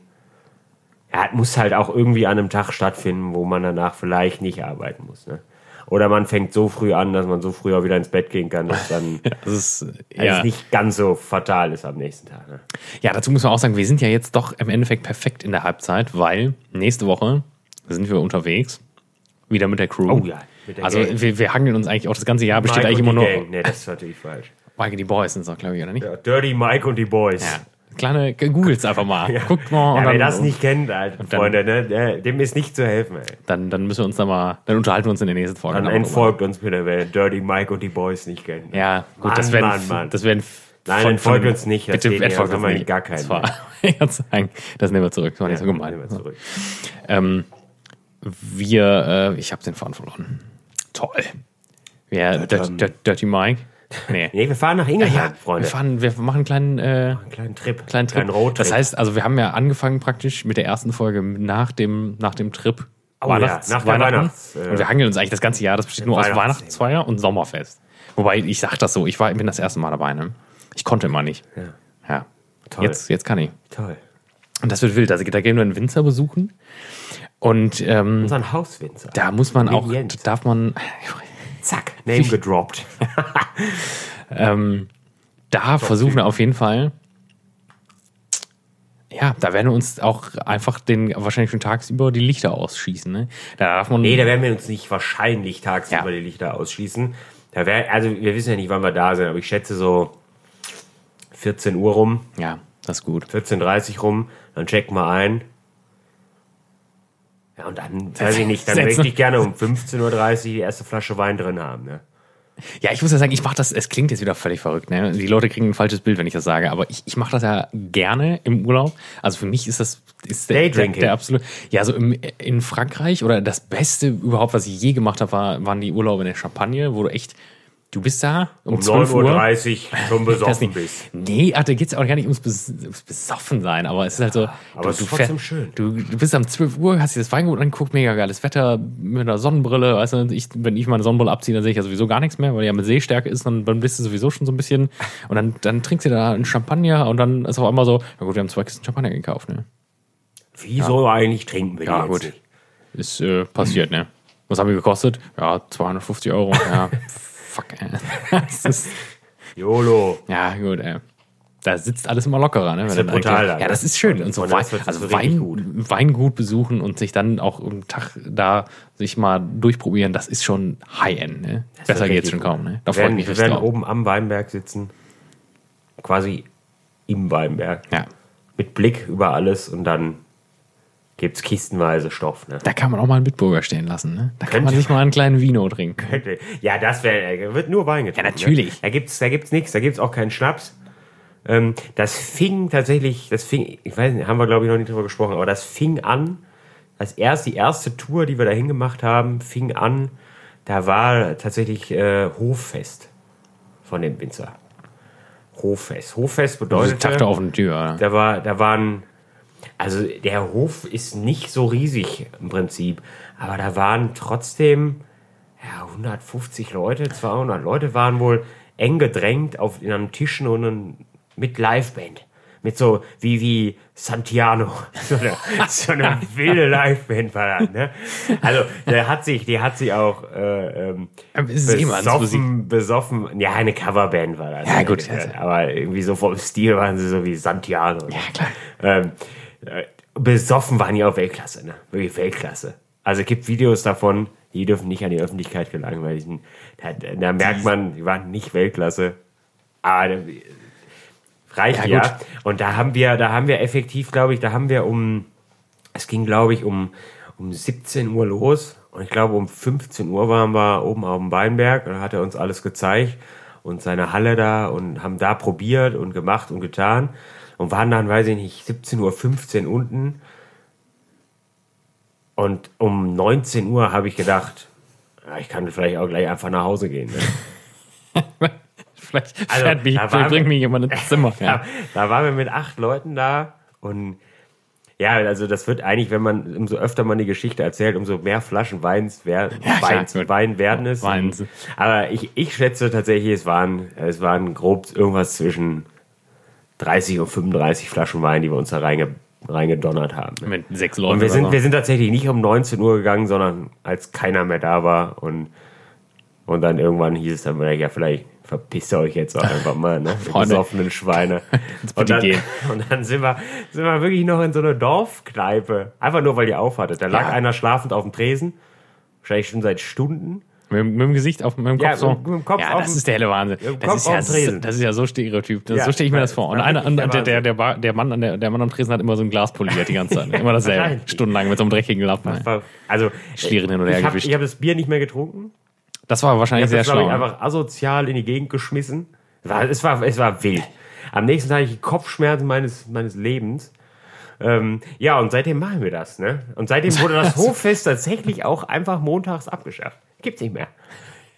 Ja, muss halt auch irgendwie an einem Tag stattfinden, wo man danach vielleicht nicht arbeiten muss. Ne? Oder man fängt so früh an, dass man so früh auch wieder ins Bett gehen kann, dass dann <laughs> Das ist, ja. es nicht ganz so fatal ist am nächsten Tag. Ne? ja, dazu muss man auch sagen, wir sind ja jetzt doch im Endeffekt perfekt in der Halbzeit, weil nächste Woche sind wir unterwegs. Wieder mit der Crew. Oh ja, mit der also Gang. wir, wir hangeln uns eigentlich auch das ganze Jahr, besteht Mike eigentlich und immer nur. Gang. Nee, das ist natürlich falsch. Mike die Boys sind es auch, glaube ich, oder nicht? Ja, Dirty Mike und die Boys. Ja. Kleine, googles einfach mal. Guckt mal. Ja, und wer dann, das nicht kennt, Alter, dann- Freunde, ne, dem ist nicht zu helfen, ey. Dann, dann müssen wir uns da mal, dann unterhalten wir uns in der nächsten Folge. Dann entfolgt uns bitte, wer Dirty Mike und die Boys nicht kennt. Ja, gut, Mann, das werden, Mann, Mann. das werden Nein, von- entfolgt von- uns nicht, das Bitte entfolgt das haben uns nicht. gar keinen Das war, <laughs> das nehmen wir zurück. Das war nicht so gemein. Nehmen wir zurück. Ähm, wir, äh, ich habe den Faden verloren. Toll. Dirty, Dirty Mike. Nee. Nee, wir fahren nach Ingelheim, Ja, Freunde. wir, fahren, wir machen einen kleinen, äh, einen kleinen Trip. kleinen Trip. Kleinen Roadtrip. Das heißt, also wir haben ja angefangen praktisch mit der ersten Folge nach dem, nach dem Trip. Oh ja, nach der Weihnachts- äh, und wir hangeln uns eigentlich das ganze Jahr. Das besteht nur aus. Weihnachtsfeier und Sommerfest. Wobei, ich sag das so, ich war, bin das erste Mal dabei. Ne? Ich konnte immer nicht. Ja, Ja. Toll. Jetzt, jetzt kann ich. toll. Und das wird wild. Also da gehen wir einen Winzer besuchen. Und ähm, Unseren Hauswinzer. da muss man auch, Jens. darf man, Zack, Name gedroppt. <laughs> ähm, da versuchen wir auf jeden Fall. Ja, da werden wir uns auch einfach den wahrscheinlich schon tagsüber die Lichter ausschießen. Ne? Da darf man. Nee, da werden wir uns nicht wahrscheinlich tagsüber Ja. die Lichter ausschließen. Da wär, also wir wissen ja nicht, wann wir da sind, aber ich schätze so 14 Uhr rum, ja, das ist gut. 14.30 rum, dann checken wir ein. Ja, und dann, weiß ich nicht, dann Setzen. möchte ich gerne um 15.30 Uhr die erste Flasche Wein drin haben. Ne? Ja, ich muss ja sagen, ich mache das, es klingt jetzt wieder völlig verrückt, ne? Die Leute kriegen ein falsches Bild, wenn ich das sage, aber ich, ich mache das ja gerne im Urlaub. Also für mich ist das ist der, der, der absolut. Ja, so im, in Frankreich oder das Beste überhaupt, was ich je gemacht habe, war, waren die Urlaube in der Champagne, wo du echt, du bist da um, Um 12 Uhr. 9.30 Uhr schon <laughs> besoffen bist. Nee, ach, da geht es auch gar nicht ums, Bes ums Besoffen sein, aber es ist halt so. aber es ist trotzdem schön. Du, du bist um 12 Uhr, hast dir das Weingut angeguckt, mega geiles Wetter mit einer Sonnenbrille. Weißt du, ich, wenn ich meine Sonnenbrille abziehe, dann sehe ich ja sowieso gar nichts mehr, weil die ja mit Sehstärke ist, dann, dann bist du sowieso schon so ein bisschen. <laughs> Und dann, dann trinkst du da einen Champagner und dann ist auf einmal so, na gut, wir haben zwei Kisten Champagner gekauft, ne? Wieso eigentlich trinken wir Ja, jetzt gut. nicht? Ist äh, passiert, ne? Was haben wir gekostet? Ja, 250 Euro. Ja, <laughs> fuck, ey. <laughs> Das ist, YOLO. Ja, gut, ey. Da sitzt alles immer lockerer, ne? ist ja du brutal dann, Ja, das ist schön. Und Und so von Wein, das also das Wein, gut. Weingut besuchen und sich dann auch am Tag da sich mal durchprobieren, das ist schon High-End, ne? Besser geht's schon gut. kaum, ne? Da Wir freue ich werden, mich wir richtig werden drauf. oben am Weinberg sitzen. Quasi im Weinberg. Ja. Mit Blick über alles und dann gibt's kistenweise Stoff. Ne? Da kann man auch mal einen Bitburger stehen lassen, ne? Da kann man Könnte. sich mal einen kleinen Vino trinken. Ja, das wäre, wird nur Wein getrunken. Ja, natürlich. Ne? Da gibt's, da gibt's nichts, da gibt's auch keinen Schnaps. Ähm, das fing tatsächlich, das fing, ich weiß nicht, haben wir glaube ich noch nicht drüber gesprochen, aber das fing an, als erst die erste Tour, die wir dahin gemacht haben, fing an, da war tatsächlich äh, Hoffest von dem Winzer. Hoffest. Hoffest bedeutet, Takte auf den Tür, da war, da waren, also der Hof ist nicht so riesig im Prinzip, aber da waren trotzdem ja, 150 Leute, 200 Leute waren wohl eng gedrängt auf in einem Tischen und ein, mit Liveband. mit so wie wie Santiano, <laughs> so eine, so eine <laughs> wilde Liveband war das, ne? Also der hat sich, die hat sich auch äh, ähm, besoffen, besoffen, ja eine Coverband war das. Ja gut, also. aber irgendwie so vom Stil waren sie so wie Santiano. Ja klar. Ähm, äh, besoffen waren die auch Weltklasse, ne? Wirklich Weltklasse. Also es gibt Videos davon, die dürfen nicht an die Öffentlichkeit gelangen, weil die sind, da, da merkt man, die waren nicht Weltklasse. Aber reicht ja, ja. Und da haben wir, da haben wir effektiv, glaube ich, da haben wir um, es ging, glaube ich, um, um 17 Uhr los. Und ich glaube, um 15 Uhr waren wir oben auf dem Weinberg. Und da hat er uns alles gezeigt und seine Halle da und haben da probiert und gemacht und getan. Und waren dann, weiß ich nicht, 17.15 Uhr unten und um 19 Uhr habe ich gedacht, ja, ich kann vielleicht auch gleich einfach nach Hause gehen. Ne? <laughs> vielleicht also, mich, vielleicht bringt mich jemand ins Zimmer. <laughs> Ja. Da, waren wir mit acht Leuten da und ja, also das wird eigentlich, wenn man, umso öfter man die Geschichte erzählt, umso mehr Flaschen Weins, wer, <laughs> ja, Weins, Wein werden es. Weins. Aber ich, ich schätze tatsächlich, es waren, es waren grob irgendwas zwischen 30 und 35 Flaschen Wein, die wir uns da reingebracht reingedonnert haben. Mit sechs Leuten. Und wir sind, wir sind tatsächlich nicht um 19 Uhr gegangen, sondern als keiner mehr da war. Und, und dann irgendwann hieß es dann ja, vielleicht verpisst ihr euch jetzt auch einfach mal, ne? <laughs> Besoffenen Schweine. <laughs> und, dann, <laughs> und dann sind wir, sind wir wirklich noch in so einer Dorfkneipe. Einfach nur, weil die aufhattet. Da lag ja. einer schlafend auf dem Tresen. Wahrscheinlich schon seit Stunden. Mit, mit, dem Gesicht auf mit dem Kopf ja, so. Mit dem Kopf ja, das ist der helle Wahnsinn. Das ist, ja, das, das ist ja so Stereotyp. Das, ja, so stelle ich mir das vor. Und einer, der, der, der, der, der, Mann an der, der Mann am Tresen hat immer so ein Glas poliert die ganze Zeit. <laughs> immer dasselbe. Stundenlang mit so einem dreckigen Lappen. Also, Schweren hin und her gewischt. Ich habe das Bier nicht mehr getrunken. Das war wahrscheinlich sehr schlau. Ich habe einfach asozial in die Gegend geschmissen. Es war, es war, es war wild. Am nächsten Tag hatte ich Kopfschmerzen meines, meines Lebens. Ähm, ja, und seitdem machen wir das. Ne? Und seitdem <laughs> wurde das Hoffest tatsächlich auch einfach montags abgeschafft. Gibt's nicht mehr.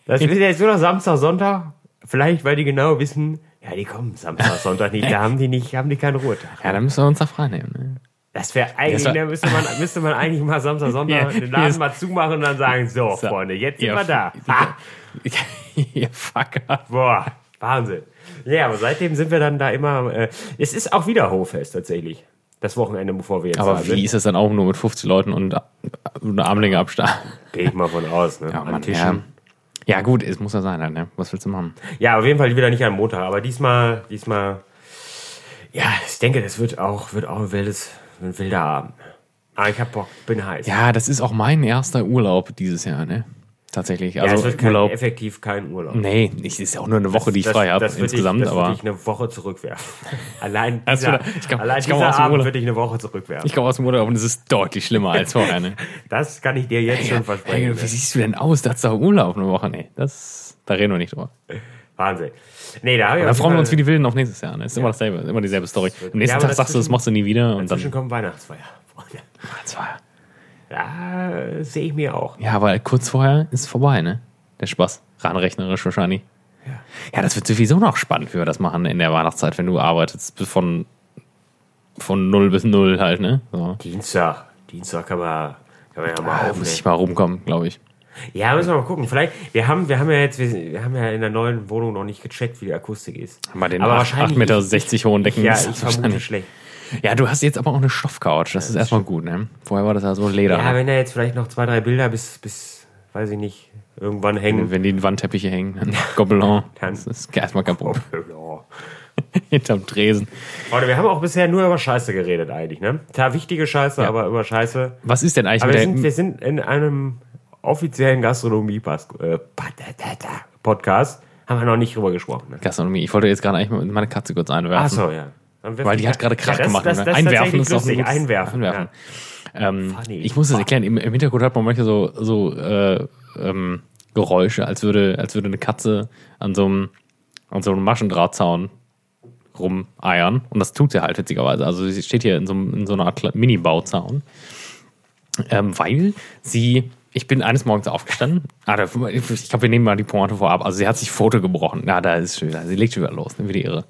Das ist jetzt nur noch Samstag, Sonntag. Vielleicht, weil die genau wissen, ja, die kommen Samstag, Sonntag nicht. Da <laughs> haben die nicht, haben die keinen Ruhetag. Ja, dann müssen wir uns da frei nehmen. Ne? Das wäre eigentlich, da müsste man, müsste man eigentlich mal Samstag, Sonntag <laughs> den Laden mal zumachen und dann sagen, so, so Freunde, jetzt sind wir da. Ihr <laughs> Fucker. Boah, Wahnsinn. Ja, aber seitdem sind wir dann da immer, äh, es ist auch wieder Hoffest tatsächlich. Das Wochenende, bevor wir jetzt Aber wie sind. ist das dann auch nur mit 50 Leuten und eine Armlänge Abstand? Gehe ich mal von aus, ne? <laughs> Ja, An Mann. Ja. Ja, gut, es muss ja sein, halt, ne? Was willst du machen? Ja, auf jeden Fall wieder nicht am Montag, aber diesmal, diesmal, ja, ich denke, das wird auch, wird auch ein wildes, ein wilder Abend. Aber ich hab Bock, bin heiß. Ja, das ist auch mein erster Urlaub dieses Jahr, ne? Tatsächlich. Also ja, es wird kein, Urlaub. effektiv kein Urlaub. Nee, es ist auch nur eine Woche, das, die ich das, frei habe insgesamt. Ich, das aber würde ich eine Woche zurückwerfen. <laughs> allein dieser, ich komm, allein ich dieser Abend würde ich eine Woche zurückwerfen. Ich komme aus dem Urlaub und es ist deutlich schlimmer als vorher. Ne? <laughs> das kann ich dir jetzt hey, schon versprechen. Hey, wie ne? siehst du denn aus? Da hast du Urlaub eine Woche. Nee, das, da reden wir nicht drüber. Wahnsinn. Nee, da Da freuen wir uns wie die Wilden auf nächstes Jahr. Ne? Ist ja. immer dasselbe, immer dieselbe Story. Am nächsten ja, Tag sagst du, das machst du nie wieder. Und dann kommt Weihnachtsfeier. Weihnachtsfeier. Ja, sehe ich mir auch. Ja, aber kurz vorher ist es vorbei, ne? der Spaß. Rein rechnerisch wahrscheinlich. Ja. ja, das wird sowieso noch spannend, wie wir das machen in der Weihnachtszeit, wenn du arbeitest von, von 0 bis 0 halt, ne? So. Dienstag. Dienstag kann man, kann man ja mal ja, Muss ich mal rumkommen, glaube ich. Ja, müssen wir mal gucken. Vielleicht, wir haben, wir haben ja jetzt, wir, wir, haben ja in der neuen Wohnung noch nicht gecheckt, wie die Akustik ist. Bei den aber 8,60 Meter hohen Decken ja, ist <laughs> ich vermute schlecht. Ja, du hast jetzt aber auch eine Stoffcouch. Das ja, ist erstmal gut, ne? Vorher war das ja so Leder. Ja, wenn da jetzt vielleicht noch zwei, drei Bilder bis, bis, weiß ich nicht, irgendwann hängen. Wenn die Wandteppiche hängen, dann Gobelin. <laughs> dann das ist erstmal kein Problem. <laughs> Hinterm Tresen. Freunde, wir haben auch bisher nur über Scheiße geredet eigentlich, ne? Klar, wichtige Scheiße, ja. aber über Scheiße. Was ist denn eigentlich aber wir sind, wir sind in einem offiziellen Gastronomie-Podcast. Haben wir noch nicht drüber gesprochen. Ne? Gastronomie. Ich wollte jetzt gerade eigentlich meine Katze kurz einwerfen. Ach so, ja. Weil die hat gerade Krach ja, gemacht. Das, das, das einwerfen ist auch ein Einwerfen. einwerfen. Ja. Ähm, ich muss das erklären. Im, Im, Hintergrund hat man manchmal so, so äh, ähm, Geräusche, als würde, als würde eine Katze an so einem, an so einem Maschendrahtzaun rumeiern. Und das tut sie halt witzigerweise. Also sie steht hier in so, in so einer Art Mini-Bauzaun. Ähm, weil sie, ich bin eines Morgens aufgestanden. Ah, da, ich glaube, wir nehmen mal die Pointe vorab. Also sie hat sich Foto gebrochen. Ja, da ist schon wieder, sie legt schon wieder los, ne, wie die Irre.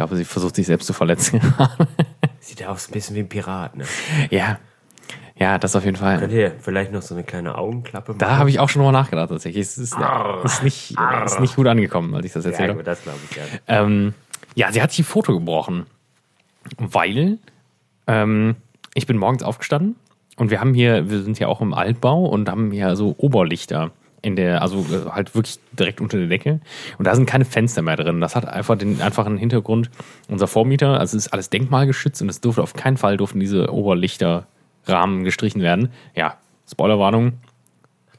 Glaube, sie versucht sich selbst zu verletzen. <laughs> Sieht aus ein bisschen wie ein Pirat, ne? Ja, ja, das auf jeden Fall. Könnt ihr vielleicht noch so eine kleine Augenklappe machen? Da habe ich auch schon drüber nachgedacht, tatsächlich. Es ist, Arr, ist, nicht, Arr. ist nicht gut angekommen, als ich das erzählt habe. Ja, das glaube ich, ja. Ähm, ja, sie hat sich ein Foto gebrochen. weil ähm, ich bin morgens aufgestanden und wir haben hier, wir sind ja auch im Altbau und haben hier so Oberlichter in der, also äh, halt wirklich direkt unter der Decke. Und da sind keine Fenster mehr drin. Das hat einfach den einfachen Hintergrund. Unser Vormieter, also es ist alles denkmalgeschützt und es durfte auf keinen Fall durften diese Oberlichterrahmen gestrichen werden. Ja, Spoilerwarnung.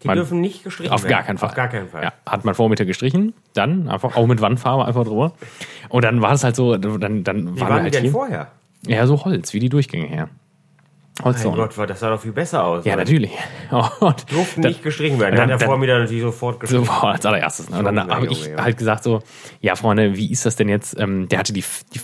Die Man- dürfen nicht gestrichen Auf werden. gar keinen Fall. Auf gar keinen Fall. Ja, hat mein Vormieter gestrichen, dann einfach auch mit Wandfarbe einfach drüber. Und dann war es halt so, dann, dann Wie waren wir waren die halt denn hier. vorher? Ja, so Holz, wie die Durchgänge her. Mein Holzzaun. Gott, war- das sah doch viel besser aus. Ja, oder? natürlich. <laughs> Und Durften nicht gestrichen werden. dann- Dann hat der dann- Vormieter natürlich sofort gestrichen. So war als allererstes. Ne? Und dann habe ich Junge. halt gesagt so, ja Freunde, wie ist das denn jetzt? Ähm, der hatte die, die,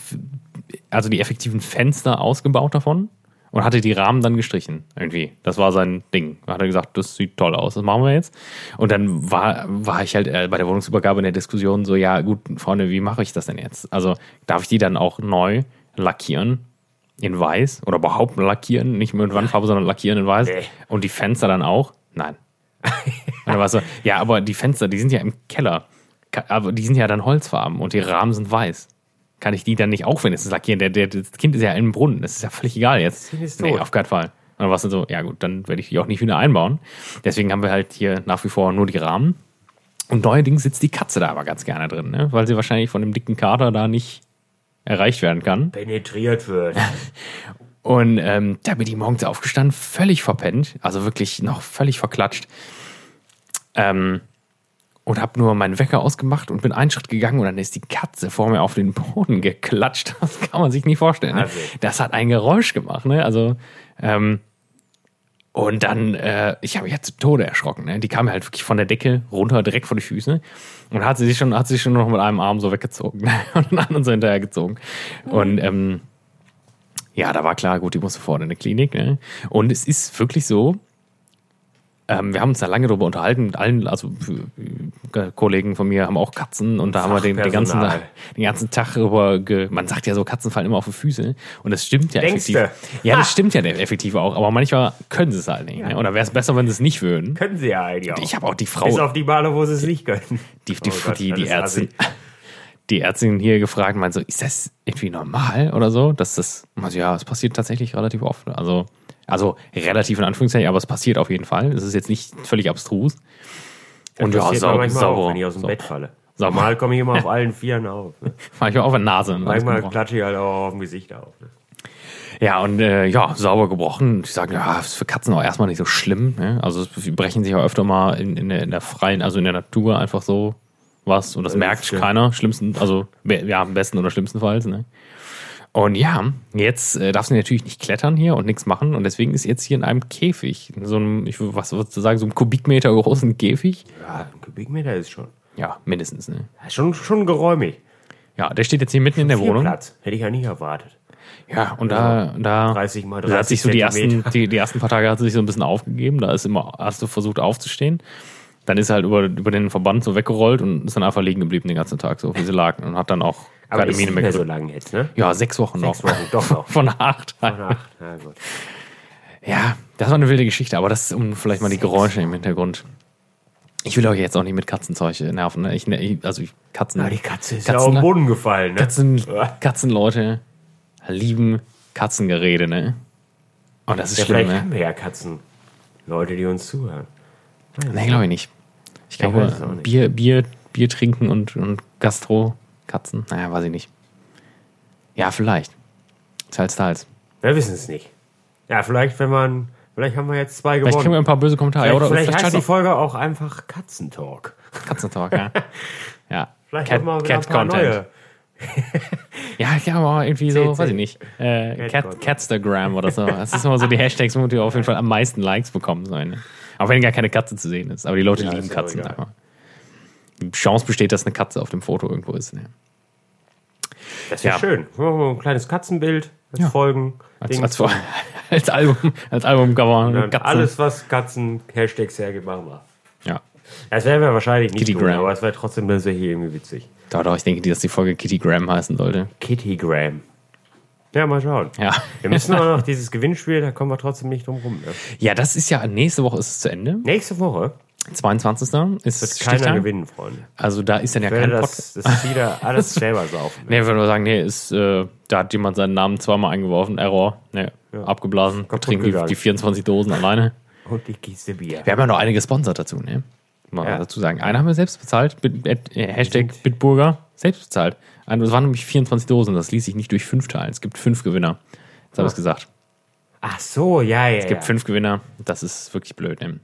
also die effektiven Fenster ausgebaut davon und hatte die Rahmen dann gestrichen. Irgendwie. Das war sein Ding. Da hat er gesagt, das sieht toll aus, das machen wir jetzt. Und dann war, war ich halt äh, bei der Wohnungsübergabe in der Diskussion so, ja gut, Freunde, wie mache ich das denn jetzt? Also darf ich die dann auch neu lackieren? In weiß oder überhaupt lackieren, nicht mit Wandfarbe, sondern lackieren in weiß. Nee. Und die Fenster dann auch? Nein. <laughs> Und dann war so, ja, aber die Fenster, die sind ja im Keller. Aber die sind ja dann holzfarben und die Rahmen sind weiß. Kann ich die dann nicht auch wenigstens lackieren? Der, der, das Kind ist ja im Brunnen. Das ist ja völlig egal jetzt. Nee, auf keinen Fall. Und dann war es dann so, ja gut, dann werde ich die auch nicht wieder einbauen. Deswegen haben wir halt hier nach wie vor nur die Rahmen. Und neuerdings sitzt die Katze da aber ganz gerne drin, ne? weil sie wahrscheinlich von dem dicken Kater da nicht erreicht werden kann. Penetriert wird. <laughs> Und ähm, da bin ich morgens aufgestanden, völlig verpennt, also wirklich noch völlig verklatscht. Ähm, und habe nur meinen Wecker ausgemacht und bin einen Schritt gegangen und dann ist die Katze vor mir auf den Boden geklatscht. <laughs> Das kann man sich nicht vorstellen. Ne? Das hat ein Geräusch gemacht. Ne? Also ähm, und dann, äh, ich habe mich ja zu Tode erschrocken. Ne? Die kam halt wirklich von der Decke runter, direkt vor die Füße. Und hat sie sich schon, hat sie sich schon noch mit einem Arm so weggezogen <laughs> ne? und den anderen so hinterhergezogen. Und ähm, ja, da war klar, gut, die muss sofort in die Klinik. Ne? Und es ist wirklich so, ähm, wir haben uns da lange darüber unterhalten mit allen, also äh, Kollegen von mir haben auch Katzen und da haben wir den, den, ganzen, den ganzen Tag über, ge man sagt ja so, Katzen fallen immer auf die Füße und das stimmt ja Denkste. effektiv. Ja, das stimmt ja effektiv auch, aber manchmal können sie es halt nicht. Ne? Oder wäre es besser, wenn sie es nicht würden? Können sie ja eigentlich auch. Ich habe auch die Frau, Bis auf die Male, wo sie es nicht können. die, die, Oh Gott, die, die Ärztin, die Ärztin hier gefragt, meint so, ist das irgendwie normal oder so? Dass das, also ja, es passiert tatsächlich relativ oft. Also, also relativ in Anführungszeichen, aber es passiert auf jeden Fall. Es ist jetzt nicht völlig abstrus. Und ja, passiert mir sau, manchmal sauber. auch, wenn ich aus dem sau- Bett falle. <laughs> Sauber. Normal komme ich immer <laughs> auf allen Vieren auf. Ne? Manchmal auf der Nase. und Manchmal klatsche ich halt auch auf dem Gesicht auf. Ne? Ja, und äh, ja, sauber gebrochen. Die sagen, ja, ist für Katzen auch erstmal nicht so schlimm. Ne? Also sie brechen sich auch öfter mal in, in, der, in der freien, also in der Natur einfach so was. Und das Das merkt keiner. Schlimmsten, also ja, am besten oder schlimmstenfalls. Ne? Und ja, jetzt äh, darf sie natürlich nicht klettern hier und nichts machen. Und deswegen ist jetzt hier in einem Käfig. In so einem, ich würd- was würdest du sagen, so einem Kubikmeter großen Käfig. Ja, ein Kubikmeter ist schon. Ja, mindestens. Ne? Ja, Schon, schon geräumig. Ja, der steht jetzt hier mitten in der Viel Wohnung. Platz. Hätte ich ja nicht erwartet. Ja, und da, da 30 mal da hat 30 sich so die ersten, die, die ersten paar Tage hat sie sich so ein bisschen aufgegeben. Da ist immer, hast du versucht aufzustehen. Dann ist er halt über, über den Verband so weggerollt und ist dann einfach liegen geblieben den ganzen Tag, so wie sie lag. Und hat dann auch Aber keine ist Miene mehr mehr so gerührt. lang jetzt, ne? Ja, sechs Wochen Sechs noch. Wochen, doch noch. <laughs> Von acht. Ach, na gut. Ja, das war eine wilde Geschichte, aber das ist um vielleicht mal die Geräusche im Hintergrund. Ich will euch jetzt auch nicht mit Katzenzeug nerven. Ne? Ich, ne- also ich, Katzen. Na, die Katze ist ja Katzen- auf den Boden gefallen, ne? Katzen, Ja. Katzenleute lieben Katzengerede, ne? Und das ist Ja, schlimm, vielleicht ne? haben wir ja Katzen. Leute, die uns zuhören. Nee, glaube ich nicht. Ich glaube, auch. Bier, Bier, Bier trinken und, und Gastro-Katzen. Naja, weiß ich nicht. Ja, vielleicht. Teils, teils. Wir wissen es nicht. Ja, vielleicht, wenn man. Vielleicht haben wir jetzt zwei Vielleicht kriegen wir gewonnen. ein paar böse Kommentare. Vielleicht, oder vielleicht, vielleicht, heißt die Folge auch einfach Katzentalk. Katzentalk, ja. <laughs> ja. Vielleicht Cat, auch mal Cat ein paar Content. neue. <laughs> Ja, ja, aber irgendwie so, weiß ich nicht. Äh, Cat. Catstagram oder so. Das ist immer so die Hashtags, wo die auf jeden Fall am meisten Likes bekommen sollen. Ne? Auch wenn gar keine Katze zu sehen ist. Aber die Leute Ja, lieben Katzen. Die Chance besteht, dass eine Katze auf dem Foto irgendwo ist. Ne? Das wäre Ja. schön. Ein kleines Katzenbild als Ja. Folgen. Als, als, <laughs> als Album, als Albumcover. Alles, was Katzen-Hashtags hergibt, machen wir. Ja. Das werden wir wahrscheinlich nicht tun, Kittygram. aber es wäre trotzdem hier irgendwie witzig. Doch, doch, ich denke, dass die Folge Kitty Graham heißen sollte. Kittygram. Ja, mal schauen. Ja. Wir müssen auch noch dieses Gewinnspiel, da kommen wir trotzdem nicht drum rum. Ne? Ja, das ist ja, nächste Woche ist es zu Ende. Nächste Woche. 22. ist Wird keiner Stichtag. gewinnen, Freunde. Also da ist dann ja kein das, Podcast. das wieder alles <laughs> selber saufen. Nee, ich würde nur sagen, nee, ist, äh, da hat jemand seinen Namen zweimal eingeworfen, Error, nee, abgeblasen, Kaputt trinken die, die 24 Dosen alleine. Und die Kiste Bier. Wir haben ja noch einige gesponsert dazu, ne? Mal Ja. dazu sagen. Einen haben wir selbst bezahlt, Bit, äh, Hashtag Bitburger, selbst bezahlt. Ein- Das waren nämlich 24 Dosen, das ließ sich nicht durch fünf teilen. Es gibt fünf Gewinner. Jetzt habe ich es gesagt. Ach so, ja, ja. Es gibt fünf Gewinner, das ist wirklich blöd, ne?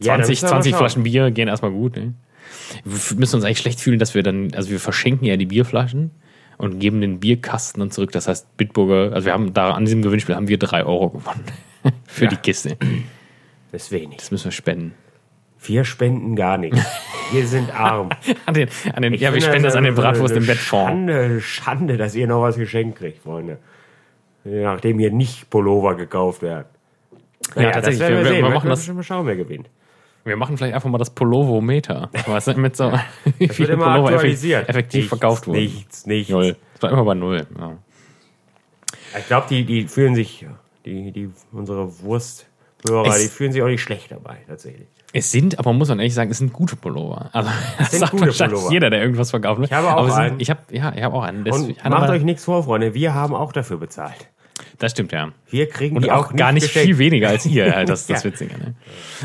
ja, da 20, müssen wir mal 20 schauen. Flaschen Bier gehen erstmal gut. Ne? Wir müssen uns eigentlich schlecht fühlen, dass wir dann, also wir verschenken ja die Bierflaschen und geben den Bierkasten dann zurück. Das heißt, Bitburger, also wir haben da an diesem Gewinnspiel haben wir drei Euro gewonnen <laughs> für Ja. die Kiste. Das ist wenig. Das müssen wir spenden. Wir spenden gar nichts. Wir sind <laughs> arm. An den, an den, Ich ja, wir spenden das an den Bratwurst im Bettfonds. Schande, Schande, dass ihr noch was geschenkt kriegt, Freunde. Nachdem ihr nicht Pullover gekauft werdet. Naja, tatsächlich. Das werden wir, Wir- wir machen das-. Mal schauen, wer gewinnt. Wir machen vielleicht einfach mal das Pullovometer. Weißt du, mit so, <laughs> wie wird <laughs> immer Pullover effektiv, aktualisiert. effektiv nichts, verkauft wurden. Nichts, nichts. Null. Das war immer bei Null. Ja. Ich glaube, die, die fühlen sich, die, die, unsere Wursthörer, die fühlen sich auch nicht schlecht dabei, tatsächlich. Es sind, aber muss man ehrlich sagen, es sind gute Pullover. Also, das sind sagt gute Pullover. jeder, der irgendwas verkauft. ne? Ich habe auch aber sind, einen. Ich habe, ja, ich habe auch einen. Das, Und macht euch nichts vor, Freunde, wir haben auch dafür bezahlt. das stimmt, ja. Wir kriegen Und die auch, auch gar nicht geschenkt. viel weniger als ihr. <laughs> Ja, das ist das Ja. Witzige. Ne?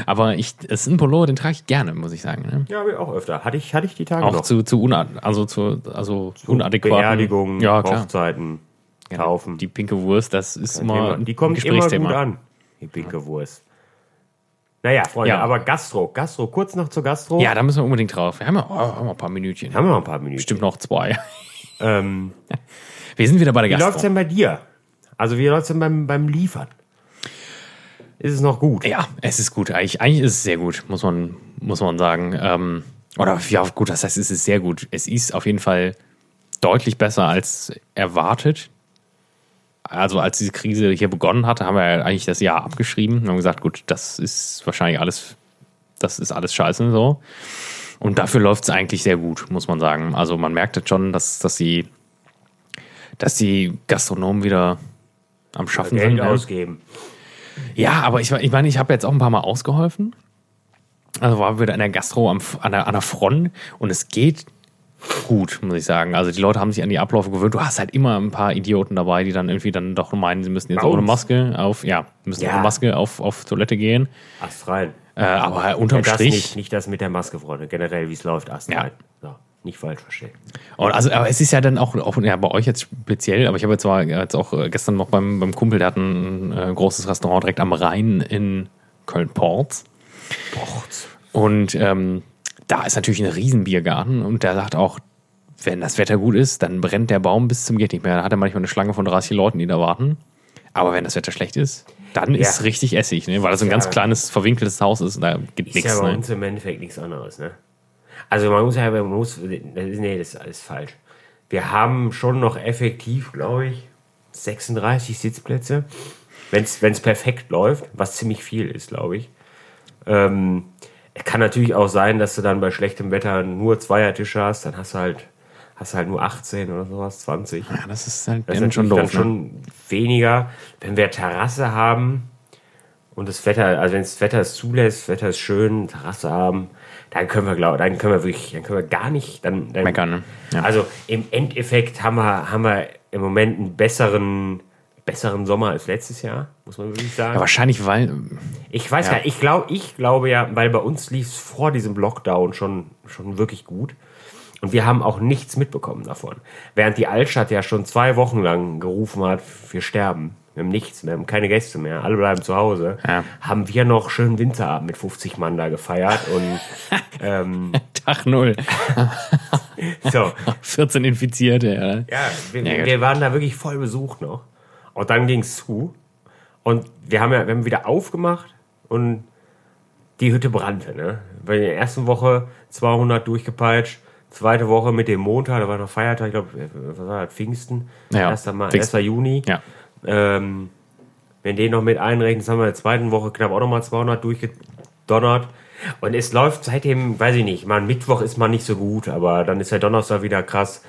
Aber ich, es ist ein Pullover, den trage ich gerne, muss ich sagen. Ne? Ja, wir auch öfter. Hatte ich, hatte ich die Tage Auch noch. zu, zu, una, also zu also unadäquaten Beerdigungen, Ja. Hochzeiten, Genau. Taufen. Die pinke Wurst, das ist immer die ein kommt immer Gesprächsthema. gut an, die pinke Wurst. Naja, Freunde, Ja. aber Gastro, Gastro, kurz noch zur Gastro. Ja, da müssen wir unbedingt drauf. Wir haben ja oh, haben wir ein paar Minütchen. Haben wir noch ein paar Minuten. Bestimmt noch zwei. <laughs> Ähm, <laughs> Wir sind wieder bei der wie läuft's Gastro. denn bei dir? Also wie läuft's denn beim, beim Liefern? Ist es noch gut? Ja, es ist gut. Eigentlich, eigentlich ist es sehr gut, muss man, muss man sagen. Ähm, oder ja, gut, das heißt, es ist sehr gut. Es ist auf jeden Fall deutlich besser als erwartet. Also als diese Krise hier begonnen hatte, haben wir ja eigentlich das Jahr abgeschrieben und haben gesagt, gut, das ist wahrscheinlich alles, das ist alles scheiße so. Und dafür läuft es eigentlich sehr gut, muss man sagen. Also man merkt jetzt schon, dass, dass die, dass die Gastronomen wieder am Schaffen sind. Geld ne? ausgeben. Ja, aber ich, ich meine, ich habe jetzt auch ein paar Mal ausgeholfen. Also war wieder an der Gastro am, an, der, an der Front und es geht gut, muss ich sagen. Also die Leute haben sich an die Abläufe gewöhnt. Du hast halt immer ein paar Idioten dabei, die dann irgendwie dann doch meinen, sie müssen jetzt ohne? Maske auf, ja, müssen Ja. ohne Maske auf, auf Toilette gehen. Ast rein. Äh, aber unterm das Strich. nicht, nicht das mit der Maske, Freunde. Generell, wie es läuft, Ast Ja. So, nicht falsch verstehen. Und also, aber es ist ja dann auch, auch ja, bei euch jetzt speziell, aber ich habe jetzt zwar jetzt auch äh, gestern noch beim, beim Kumpel, der hat ein äh, großes Restaurant direkt am Rhein in Köln-Porz. Bochts. Und ähm, da ist natürlich ein Riesenbiergarten und der sagt auch, wenn das Wetter gut ist, dann brennt der Baum bis zum geht nicht mehr. Da hat er manchmal eine Schlange von 30 Leuten, die da warten. Aber wenn das Wetter schlecht ist, dann ist es richtig Essig, ne? weil das so ein Ja. ganz kleines, verwinkeltes Haus ist und da gibt Ist nichts. ja bei Ne? uns im Endeffekt nichts anderes, ne? Also man muss ja, man muss, ist, nee, das ist alles falsch. Wir haben schon noch effektiv, glaube ich, 36 Sitzplätze, wenn es perfekt läuft, was ziemlich viel ist, glaube ich. Ähm, kann natürlich auch sein, dass du dann bei schlechtem Wetter nur Zweiertische hast, dann hast du halt, hast du halt nur 18 oder sowas, 20. Ja, das ist halt Das ist dann schon doof. dann ne? schon weniger. Wenn wir Terrasse haben und das Wetter, also wenn das Wetter es zulässt, Wetter ist schön, Terrasse haben, dann können wir glaube, dann können wir wirklich, dann können wir gar nicht, dann, dann Meckern, ne? Ja. Also im Endeffekt haben wir, haben wir im Moment einen besseren, besseren Sommer als letztes Jahr, muss man wirklich sagen. Ja, wahrscheinlich, weil. Ich weiß Ja. gar nicht, ich glaube, ich glaube ja, weil bei uns lief es vor diesem Lockdown schon, schon wirklich gut. Und wir haben auch nichts mitbekommen davon. Während die Altstadt ja schon zwei Wochen lang gerufen hat, wir sterben. Wir haben nichts, wir haben keine Gäste mehr, alle bleiben zu Hause. Ja. Haben wir noch schön Winterabend mit 50 Mann da gefeiert und <laughs> ähm, Tag null. <laughs> so. 14 Infizierte, ja. Ja, wir, wir waren da wirklich voll besucht noch. Und dann ging es zu. Und wir haben ja wir haben wieder aufgemacht und die Hütte brannte. Ne? Weil in der ersten Woche 200 durchgepeitscht. Zweite Woche mit dem Montag, da war noch Feiertag, ich glaube, was war das, Pfingsten? Ja, 1. Mai, Pfingsten. 1. Juni. Ja. Ähm, wenn den noch mit einrechnen, haben wir in der zweiten Woche knapp auch nochmal 200 durchgedonnert. Und es läuft seitdem, weiß ich nicht, mal Mittwoch ist mal nicht so gut, aber dann ist der Donnerstag wieder krass.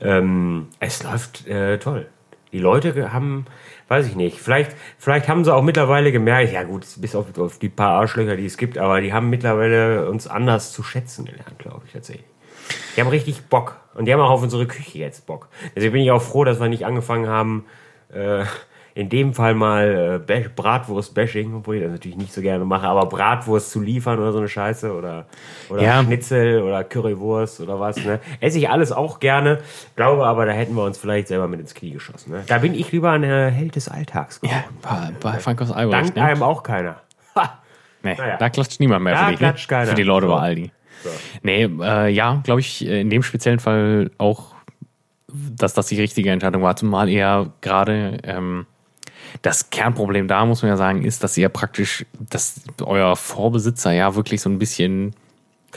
Ähm, es läuft äh, toll. Die Leute haben, weiß ich nicht, vielleicht, vielleicht haben sie auch mittlerweile gemerkt, ja gut, bis auf, auf die paar Arschlöcher, die es gibt, aber die haben mittlerweile uns anders zu schätzen gelernt, glaube ich tatsächlich. Die haben richtig Bock. Und die haben auch auf unsere Küche jetzt Bock. Deswegen bin ich auch froh, dass wir nicht angefangen haben, äh, in dem Fall mal äh, Bratwurst-Bashing, obwohl ich das natürlich nicht so gerne mache, aber Bratwurst zu liefern oder so eine Scheiße oder, oder Ja. Schnitzel oder Currywurst oder was. Ne? Esse ich alles auch gerne, glaube aber, da hätten wir uns vielleicht selber mit ins Knie geschossen. Ne? Da bin ich lieber ein äh, Held des Alltags geworden. Ja, bei, bei Frankos Albrecht. Dank Ne? einem auch keiner. Ha! Nee, Naja. da klatscht niemand mehr Da für dich. klatscht ne? keiner. Für die Leute So. bei Aldi. So. Nee, äh, ja, glaube ich, in dem speziellen Fall auch, dass das die richtige Entscheidung war. Zumal eher gerade ähm, das Kernproblem da, muss man ja sagen, ist, dass ihr praktisch, dass euer Vorbesitzer ja wirklich so ein bisschen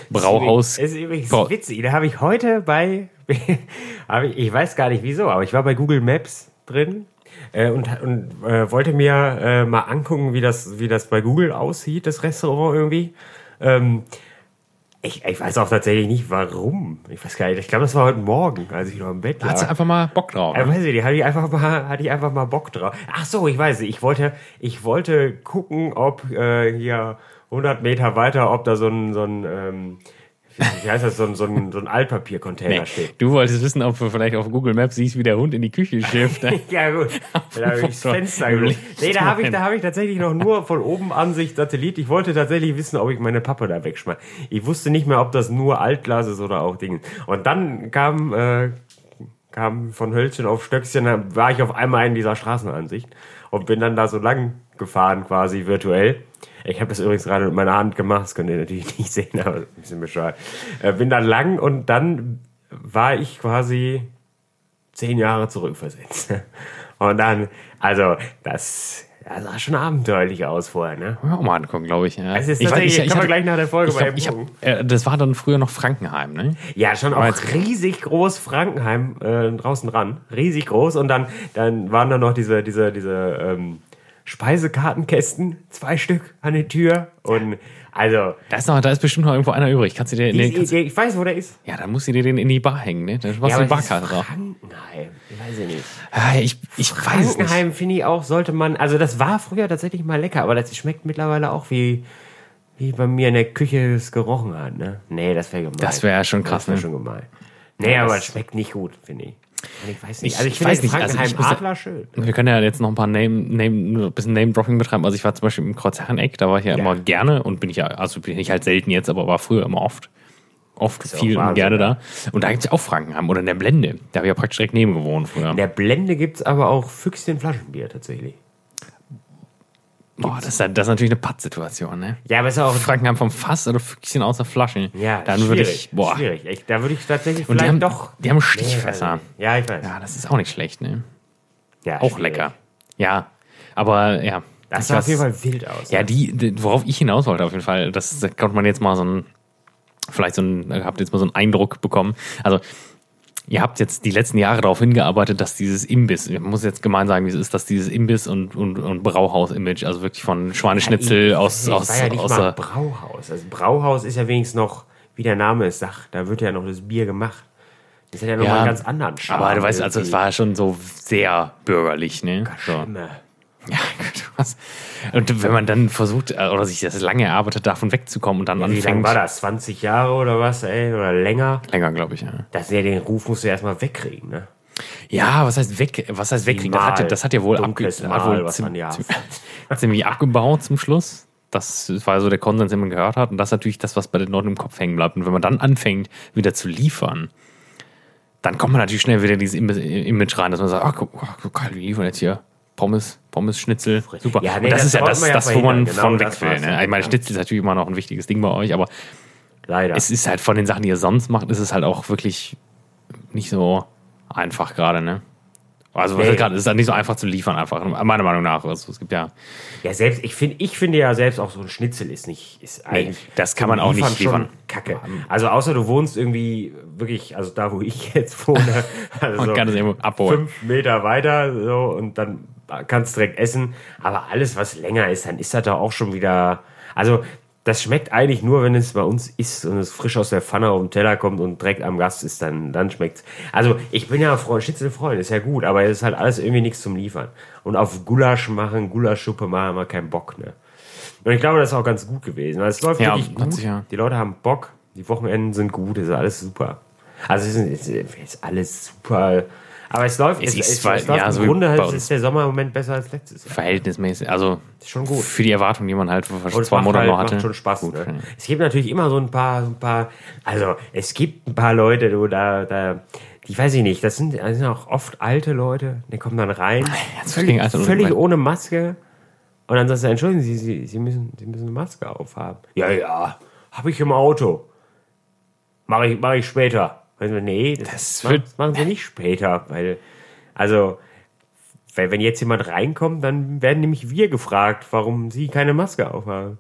Brauhaus. Ist übrigens Brau- witzig. Da habe ich heute bei, <laughs> ich weiß gar nicht wieso, aber ich war bei Google Maps drin äh, und, und äh, wollte mir äh, mal angucken, wie das, wie das bei Google aussieht, das Restaurant irgendwie. Ähm, ich, ich weiß auch tatsächlich nicht, warum. Ich weiß gar nicht. Ich glaube, das war heute Morgen, als ich noch im Bett Da hat sie lag. einfach mal Bock drauf. Ja, weiß ich nicht, hatte ich einfach mal, hatte ich einfach mal Bock drauf. Ach so, ich weiß nicht. Ich wollte, ich wollte gucken, ob äh, hier 100 Meter weiter, ob da so ein, so ein, ähm, wie heißt das, so ein, so ein, so ein Altpapiercontainer Nee, steht. du wolltest wissen, ob du vielleicht auf Google Maps siehst, wie der Hund in die Küche schifft. <laughs> Ja gut, da habe ich <laughs> das Fenster geguckt. Nee, da habe ich, da habe ich tatsächlich noch nur von oben Ansicht Satellit. Ich wollte tatsächlich wissen, ob ich meine Pappe da wegschmeiße. Ich wusste nicht mehr, ob das nur Altglas ist oder auch Dinge. Und dann kam, äh, kam von Hölzchen auf Stöckchen, da war ich auf einmal in dieser Straßenansicht und bin dann da so lang gefahren quasi virtuell. Ich habe das übrigens gerade mit meiner Hand gemacht, das könnt ihr natürlich <laughs> nicht sehen, aber ein bisschen bescheuert. Äh, bin dann lang und dann war ich quasi zehn Jahre zurückversetzt. <laughs> Und dann, also, das, das sah schon abenteuerlich aus vorher, ne? Ja, mal angucken, glaube ich. Ja. Es ist ich tatsächlich- kann man hatte- gleich nach der Folge ich glaub, ich hab, äh, Das war dann früher noch Frankenheim, ne? Ja, schon Aber auch riesig groß Frankenheim äh, draußen ran. Riesig groß. Und dann, dann waren da noch diese, diese, diese ähm, Speisekartenkästen, zwei Stück an der Tür. Und also, Da ist, noch, da ist bestimmt noch irgendwo einer übrig. Kannst du dir, die, kannst, ich weiß, wo der ist. ja, dann musst du dir den in die Bar hängen, ne? Dann machst du die aber es ist Barkarte drauf. Frankenheim. Ich weiß ja nicht. Ah, ich ich weiß es nicht. Frankenheim finde ich auch, sollte man, also das war früher tatsächlich mal lecker, aber das schmeckt mittlerweile auch wie, wie bei mir in der Küche es gerochen hat, ne? Nee, das wäre gemein. Das wäre schon krass, Das wäre ne? schon gemein. Nee, Ja, aber es schmeckt nicht gut, finde ich. Ich weiß Ich- nicht. Also ich, ich finde weiß nicht, also Frankenheim ich muss ja- Adler schön. Wir können ja jetzt noch ein paar Name, Name, nur ein bisschen Name-Dropping betreiben. Also ich war zum Beispiel im Kreuzherreneck, da war ich ja, immer gerne und bin ich ja, also bin ich halt selten jetzt, aber war früher immer oft. Oft, ja viel und gerne ja. da. Und da gibt es ja auch Frankenheim oder in der Blende. Da habe ich ja praktisch direkt neben gewohnt früher. In der Blende gibt es aber auch Füchschen Flaschenbier tatsächlich. Boah, das ist, ja- das ist natürlich eine Pattsituation, ne? Ja, aber ist auch. Frankenheim vom Fass oder Füchschen aus der Flasche. Ja, dann schwierig, würde ich, boah. schwierig. Ich, da würde ich tatsächlich Und die vielleicht haben, doch. die haben Nee, Stichfässer. nicht. Ja, ich weiß. Ja, das ist auch nicht schlecht, ne? Ja, Auch schwierig. lecker. Ja, aber ja. Das sah auf jeden Fall wild aus. Ja, die, die, worauf ich hinaus wollte auf jeden Fall, das da konnte man jetzt mal so ein, vielleicht so ein, habt jetzt mal so einen Eindruck bekommen. Also, ihr habt jetzt die letzten Jahre darauf hingearbeitet, dass dieses Imbiss, ich muss jetzt gemein sagen, wie es ist, dass dieses Imbiss und, und, und Brauhaus-Image, also wirklich von Schweineschnitzel Ja, aus, nee, aus, war ja nicht aus mal Brauhaus. Also Brauhaus ist ja wenigstens noch, wie der Name es sagt, da wird ja noch das Bier gemacht. Das hat ja noch Ja, einen ganz anderen Charme. aber du weißt, also es war schon so sehr bürgerlich, ne? So. Schlimme. Ja, gut, was. Und wenn man dann versucht, äh, oder sich das lange erarbeitet, davon wegzukommen und dann Wie lange anfängt. war das? 20 Jahre oder was, ey? Oder länger? Länger, glaube ich, ja. Das ja, den Ruf musst du erstmal wegkriegen, ne? Ja, was heißt weg? Was heißt wegkriegen? Das hat, ja- das hat ja wohl, abge hat wohl ja ziemlich abgebaut zum Schluss. Das war so der Konsens, den man gehört hat. Und das ist natürlich das, was bei den Leuten im Kopf hängen bleibt. Und wenn man dann anfängt, wieder zu liefern, dann kommt man natürlich schnell wieder in dieses Im- Image rein, dass man sagt, ach, guck, ach, guck, geil, wir liefern jetzt hier Pommes, Pommes, Schnitzel, super. Ja, nee, und das, das ist ja das, ja das wo man. Genau von weg will. Ne? Ich meine. Schnitzel ist natürlich immer noch ein wichtiges Ding bei euch, aber Leider. es ist halt von den Sachen, die ihr sonst macht, ist es halt auch wirklich nicht so einfach gerade, ne? Also Nee. ist gerade, es ist halt nicht so einfach zu liefern, einfach, meiner Meinung nach. Also es gibt ja. Ja, selbst, ich finde, ich finde ja selbst auch so ein Schnitzel ist nicht, ist eigentlich. das kann man auch nicht liefern. Kacke. Also außer du wohnst irgendwie wirklich, also da, wo ich jetzt wohne, <laughs> also Man so kann es irgendwo abholen. fünf Meter weiter, so, und dann kannst direkt essen. Aber alles, was länger ist, dann ist das doch auch schon wieder, also, das schmeckt eigentlich nur, wenn es bei uns ist und es frisch aus der Pfanne auf den Teller kommt und direkt am Gast ist, dann, dann schmeckt's. Also ich bin ja Freund, Schnitzelfreund, ist ja gut, aber es ist halt alles irgendwie nichts zum Liefern. Und auf Gulasch machen, Gulaschsuppe machen, haben wir keinen Bock, ne? Und ich glaube, das ist auch ganz gut gewesen, weil es läuft Ja, wirklich gut. ja- Die Leute haben Bock, die Wochenenden sind gut, es ist alles super. Also es ist, es ist alles super. Aber es läuft, Es es, ist es, zwar- es läuft ja, im so wie Grunde halt, ist der Sommer im Moment besser als letztes Jahr. Verhältnismäßig, also schon gut. für die Erwartung, die man halt vor Und zwei Monaten halt, noch hatte. macht schon Spaß. Gut, ne? ja. Es gibt natürlich immer so ein paar, ein paar, also es gibt ein paar Leute, du, da, da, die weiß ich nicht, das sind, das sind auch oft alte Leute, die kommen dann rein, Jetzt völlig, völlig ohne Maske. Und dann sagst du, entschuldigen Sie, Sie, Sie, müssen, Sie müssen eine Maske aufhaben. Ja, ja, habe ich im Auto. Mache ich, mach ich später. Also, nee, das, Das machen, wird- das machen Sie nicht später, weil, also, weil wenn jetzt jemand reinkommt, dann werden nämlich wir gefragt, warum sie keine Maske aufhaben.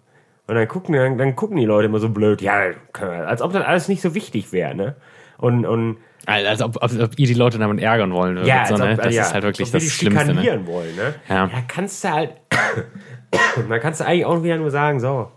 Und dann gucken, dann, dann gucken die Leute immer so blöd, ja, als ob das alles nicht so wichtig wäre, ne? Und, und Als ob, als ob ihr die Leute damit ärgern wollen würdet. ja, so, ob, ne? Das ja, ist halt wirklich das Schlimmste. Ne? wollen, ne? Ja. Da kannst du halt, <coughs> da kannst du eigentlich auch wieder nur sagen, so,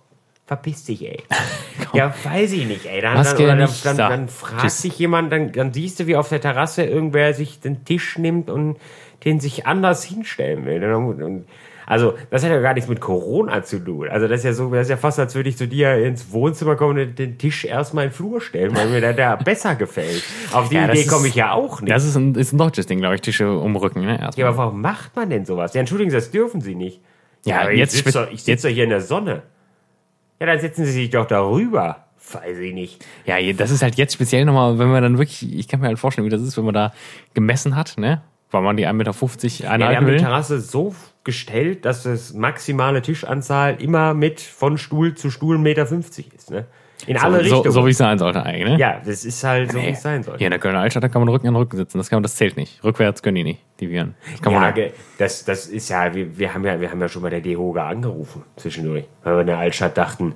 verpiss dich, ey. <laughs> ja, weiß ich nicht, ey. Dann, dann, dann, nicht, dann, dann fragt Tschüss. sich jemand, dann, dann siehst du, wie auf der Terrasse irgendwer sich den Tisch nimmt und den sich anders hinstellen will. Und, und, also, das hat ja gar nichts mit Corona zu tun. Also, das ist ja so, das ist ja fast, als würde ich zu dir ins Wohnzimmer kommen und den Tisch erstmal in den Flur stellen, weil mir der, der <laughs> besser gefällt. Auf die Ja, Idee komme ich ja auch nicht. Das ist ein, ist ein deutsches Ding, glaube ich, Tische umrücken. Ne? Erstmal. Ja, aber warum macht man denn sowas? Ja, entschuldigen Sie, das dürfen Sie nicht. Ja, aber jetzt ich sitze doch, sitz doch hier in der Sonne. Ja, dann setzen Sie sich doch darüber. Weiß ich nicht. Ja, das ist halt jetzt speziell nochmal, wenn man dann wirklich, ich kann mir halt vorstellen, wie das ist, wenn man da gemessen hat, ne? Weil man die 1,50 Meter Ja, wir einhalten haben die will. Terrasse so gestellt, dass das maximale Tischanzahl immer mit von Stuhl zu Stuhl 1,50 Meter ist. Ne? In alle so, Richtungen. so wie es sein sollte eigentlich, ne? ja, das ist halt so, wie Nee. es sein soll. Hier in der Kölner Altstadt, da kann man Rücken an Rücken sitzen. Das, kann man, das zählt nicht. Rückwärts können die nicht, die Viren. Kann Ja, ge- das, das ist ja, wir, wir, haben ja, wir haben ja schon bei der DEHOGA angerufen zwischendurch, weil wir in der Altstadt dachten,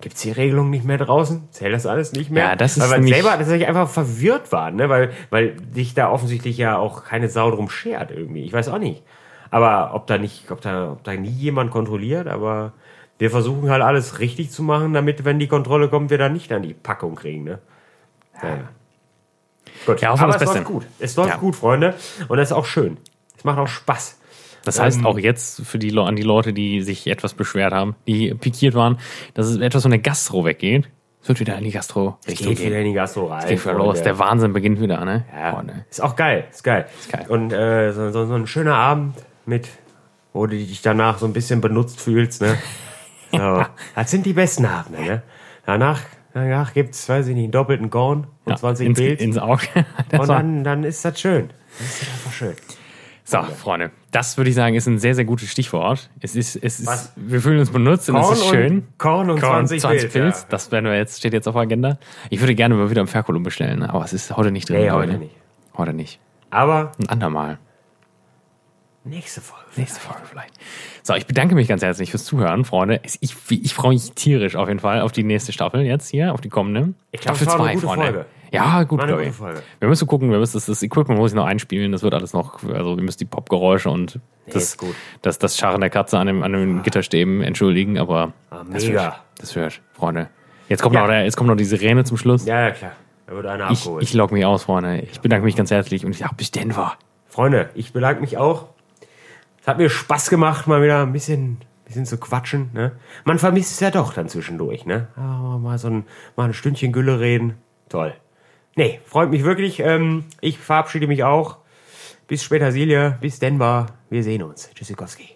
gibt's die Regelung nicht mehr draußen? Zählt das alles nicht mehr? Ja, das ist weil wir selber tatsächlich einfach verwirrt waren, ne? weil, weil dich da offensichtlich ja auch keine Sau drum schert irgendwie. Ich weiß auch nicht. Aber ob da nicht, ob da, ob da nie jemand kontrolliert, aber wir versuchen halt alles richtig zu machen, damit, wenn die Kontrolle kommt, wir dann nicht an die Packung kriegen, ne? Ja. Gut, Ja, aber es Beste. läuft gut. Es läuft Ja. gut, Freunde. Und das ist auch schön. Es macht auch Spaß. Das heißt Ähm, auch jetzt für die, an die Leute, die sich etwas beschwert haben, die pikiert waren, dass es etwas von der Gastro weggeht. Es wird wieder in die Gastro Es geht wieder in die Gastro rein. Es geht wieder los. Der Wahnsinn beginnt wieder, ne? ja. Freunde. Ist auch geil. Ist geil. geil. Und äh, so, so, so ein schöner Abend mit, wo du dich danach so ein bisschen benutzt fühlst. Ne? <laughs> So. das sind die besten Abende. Ne? Danach, danach gibt es, weiß ich nicht, einen doppelten Korn und Ja, 20 ins, Pilz. ins Auge. <laughs> Und dann, dann ist das schön. Das ist einfach schön. So, Freunde, das würde ich sagen, ist ein sehr, sehr gutes Stichwort. Es ist, es ist, Was? wir fühlen uns benutzt und Korn es ist schön. Und, Korn und 20, Pilz. Pilz, Ja. das werden wir jetzt, steht jetzt auf der Agenda. Ich würde gerne mal wieder im Ferkulum bestellen, aber es ist heute nicht drin. Nee, ich, heute ne? nicht. Heute nicht. Aber Ein andermal. Nächste Folge. Nächste Folge vielleicht. So, ich bedanke mich ganz herzlich fürs Zuhören, Freunde. Ich, ich freue mich tierisch auf jeden Fall auf die nächste Staffel jetzt hier, auf die kommende. Ich glaub, Staffel es war eine zwei, gute Freunde. Folge. Ja, gut, War eine. Folge. Wir müssen gucken, wir müssen das, das Equipment muss ich noch einspielen, das wird alles noch, also wir müssen die Popgeräusche und das, gut. das, das Scharren der Katze an, dem, an den Gitterstäben entschuldigen, aber Ah, das wird, das wird, Freunde. Jetzt kommt, Ja. noch, der, jetzt kommt noch die Sirene zum Schluss. Ja, ja, klar. Da wird einer ich abgeholt. ich log mich aus, Freunde. Ich bedanke mich ganz herzlich und ich sage bis Denver. Freunde, ich bedanke mich auch. Es hat mir Spaß gemacht, mal wieder ein bisschen, bisschen zu quatschen. Ne? Man vermisst es ja doch dann zwischendurch. Ne? Aber mal so ein, mal ein Stündchen Gülle reden. Toll. Nee, freut mich wirklich. Ähm, ich verabschiede mich auch. Bis später, Silja. Bis Denver. Wir sehen uns. Tschüssikowski.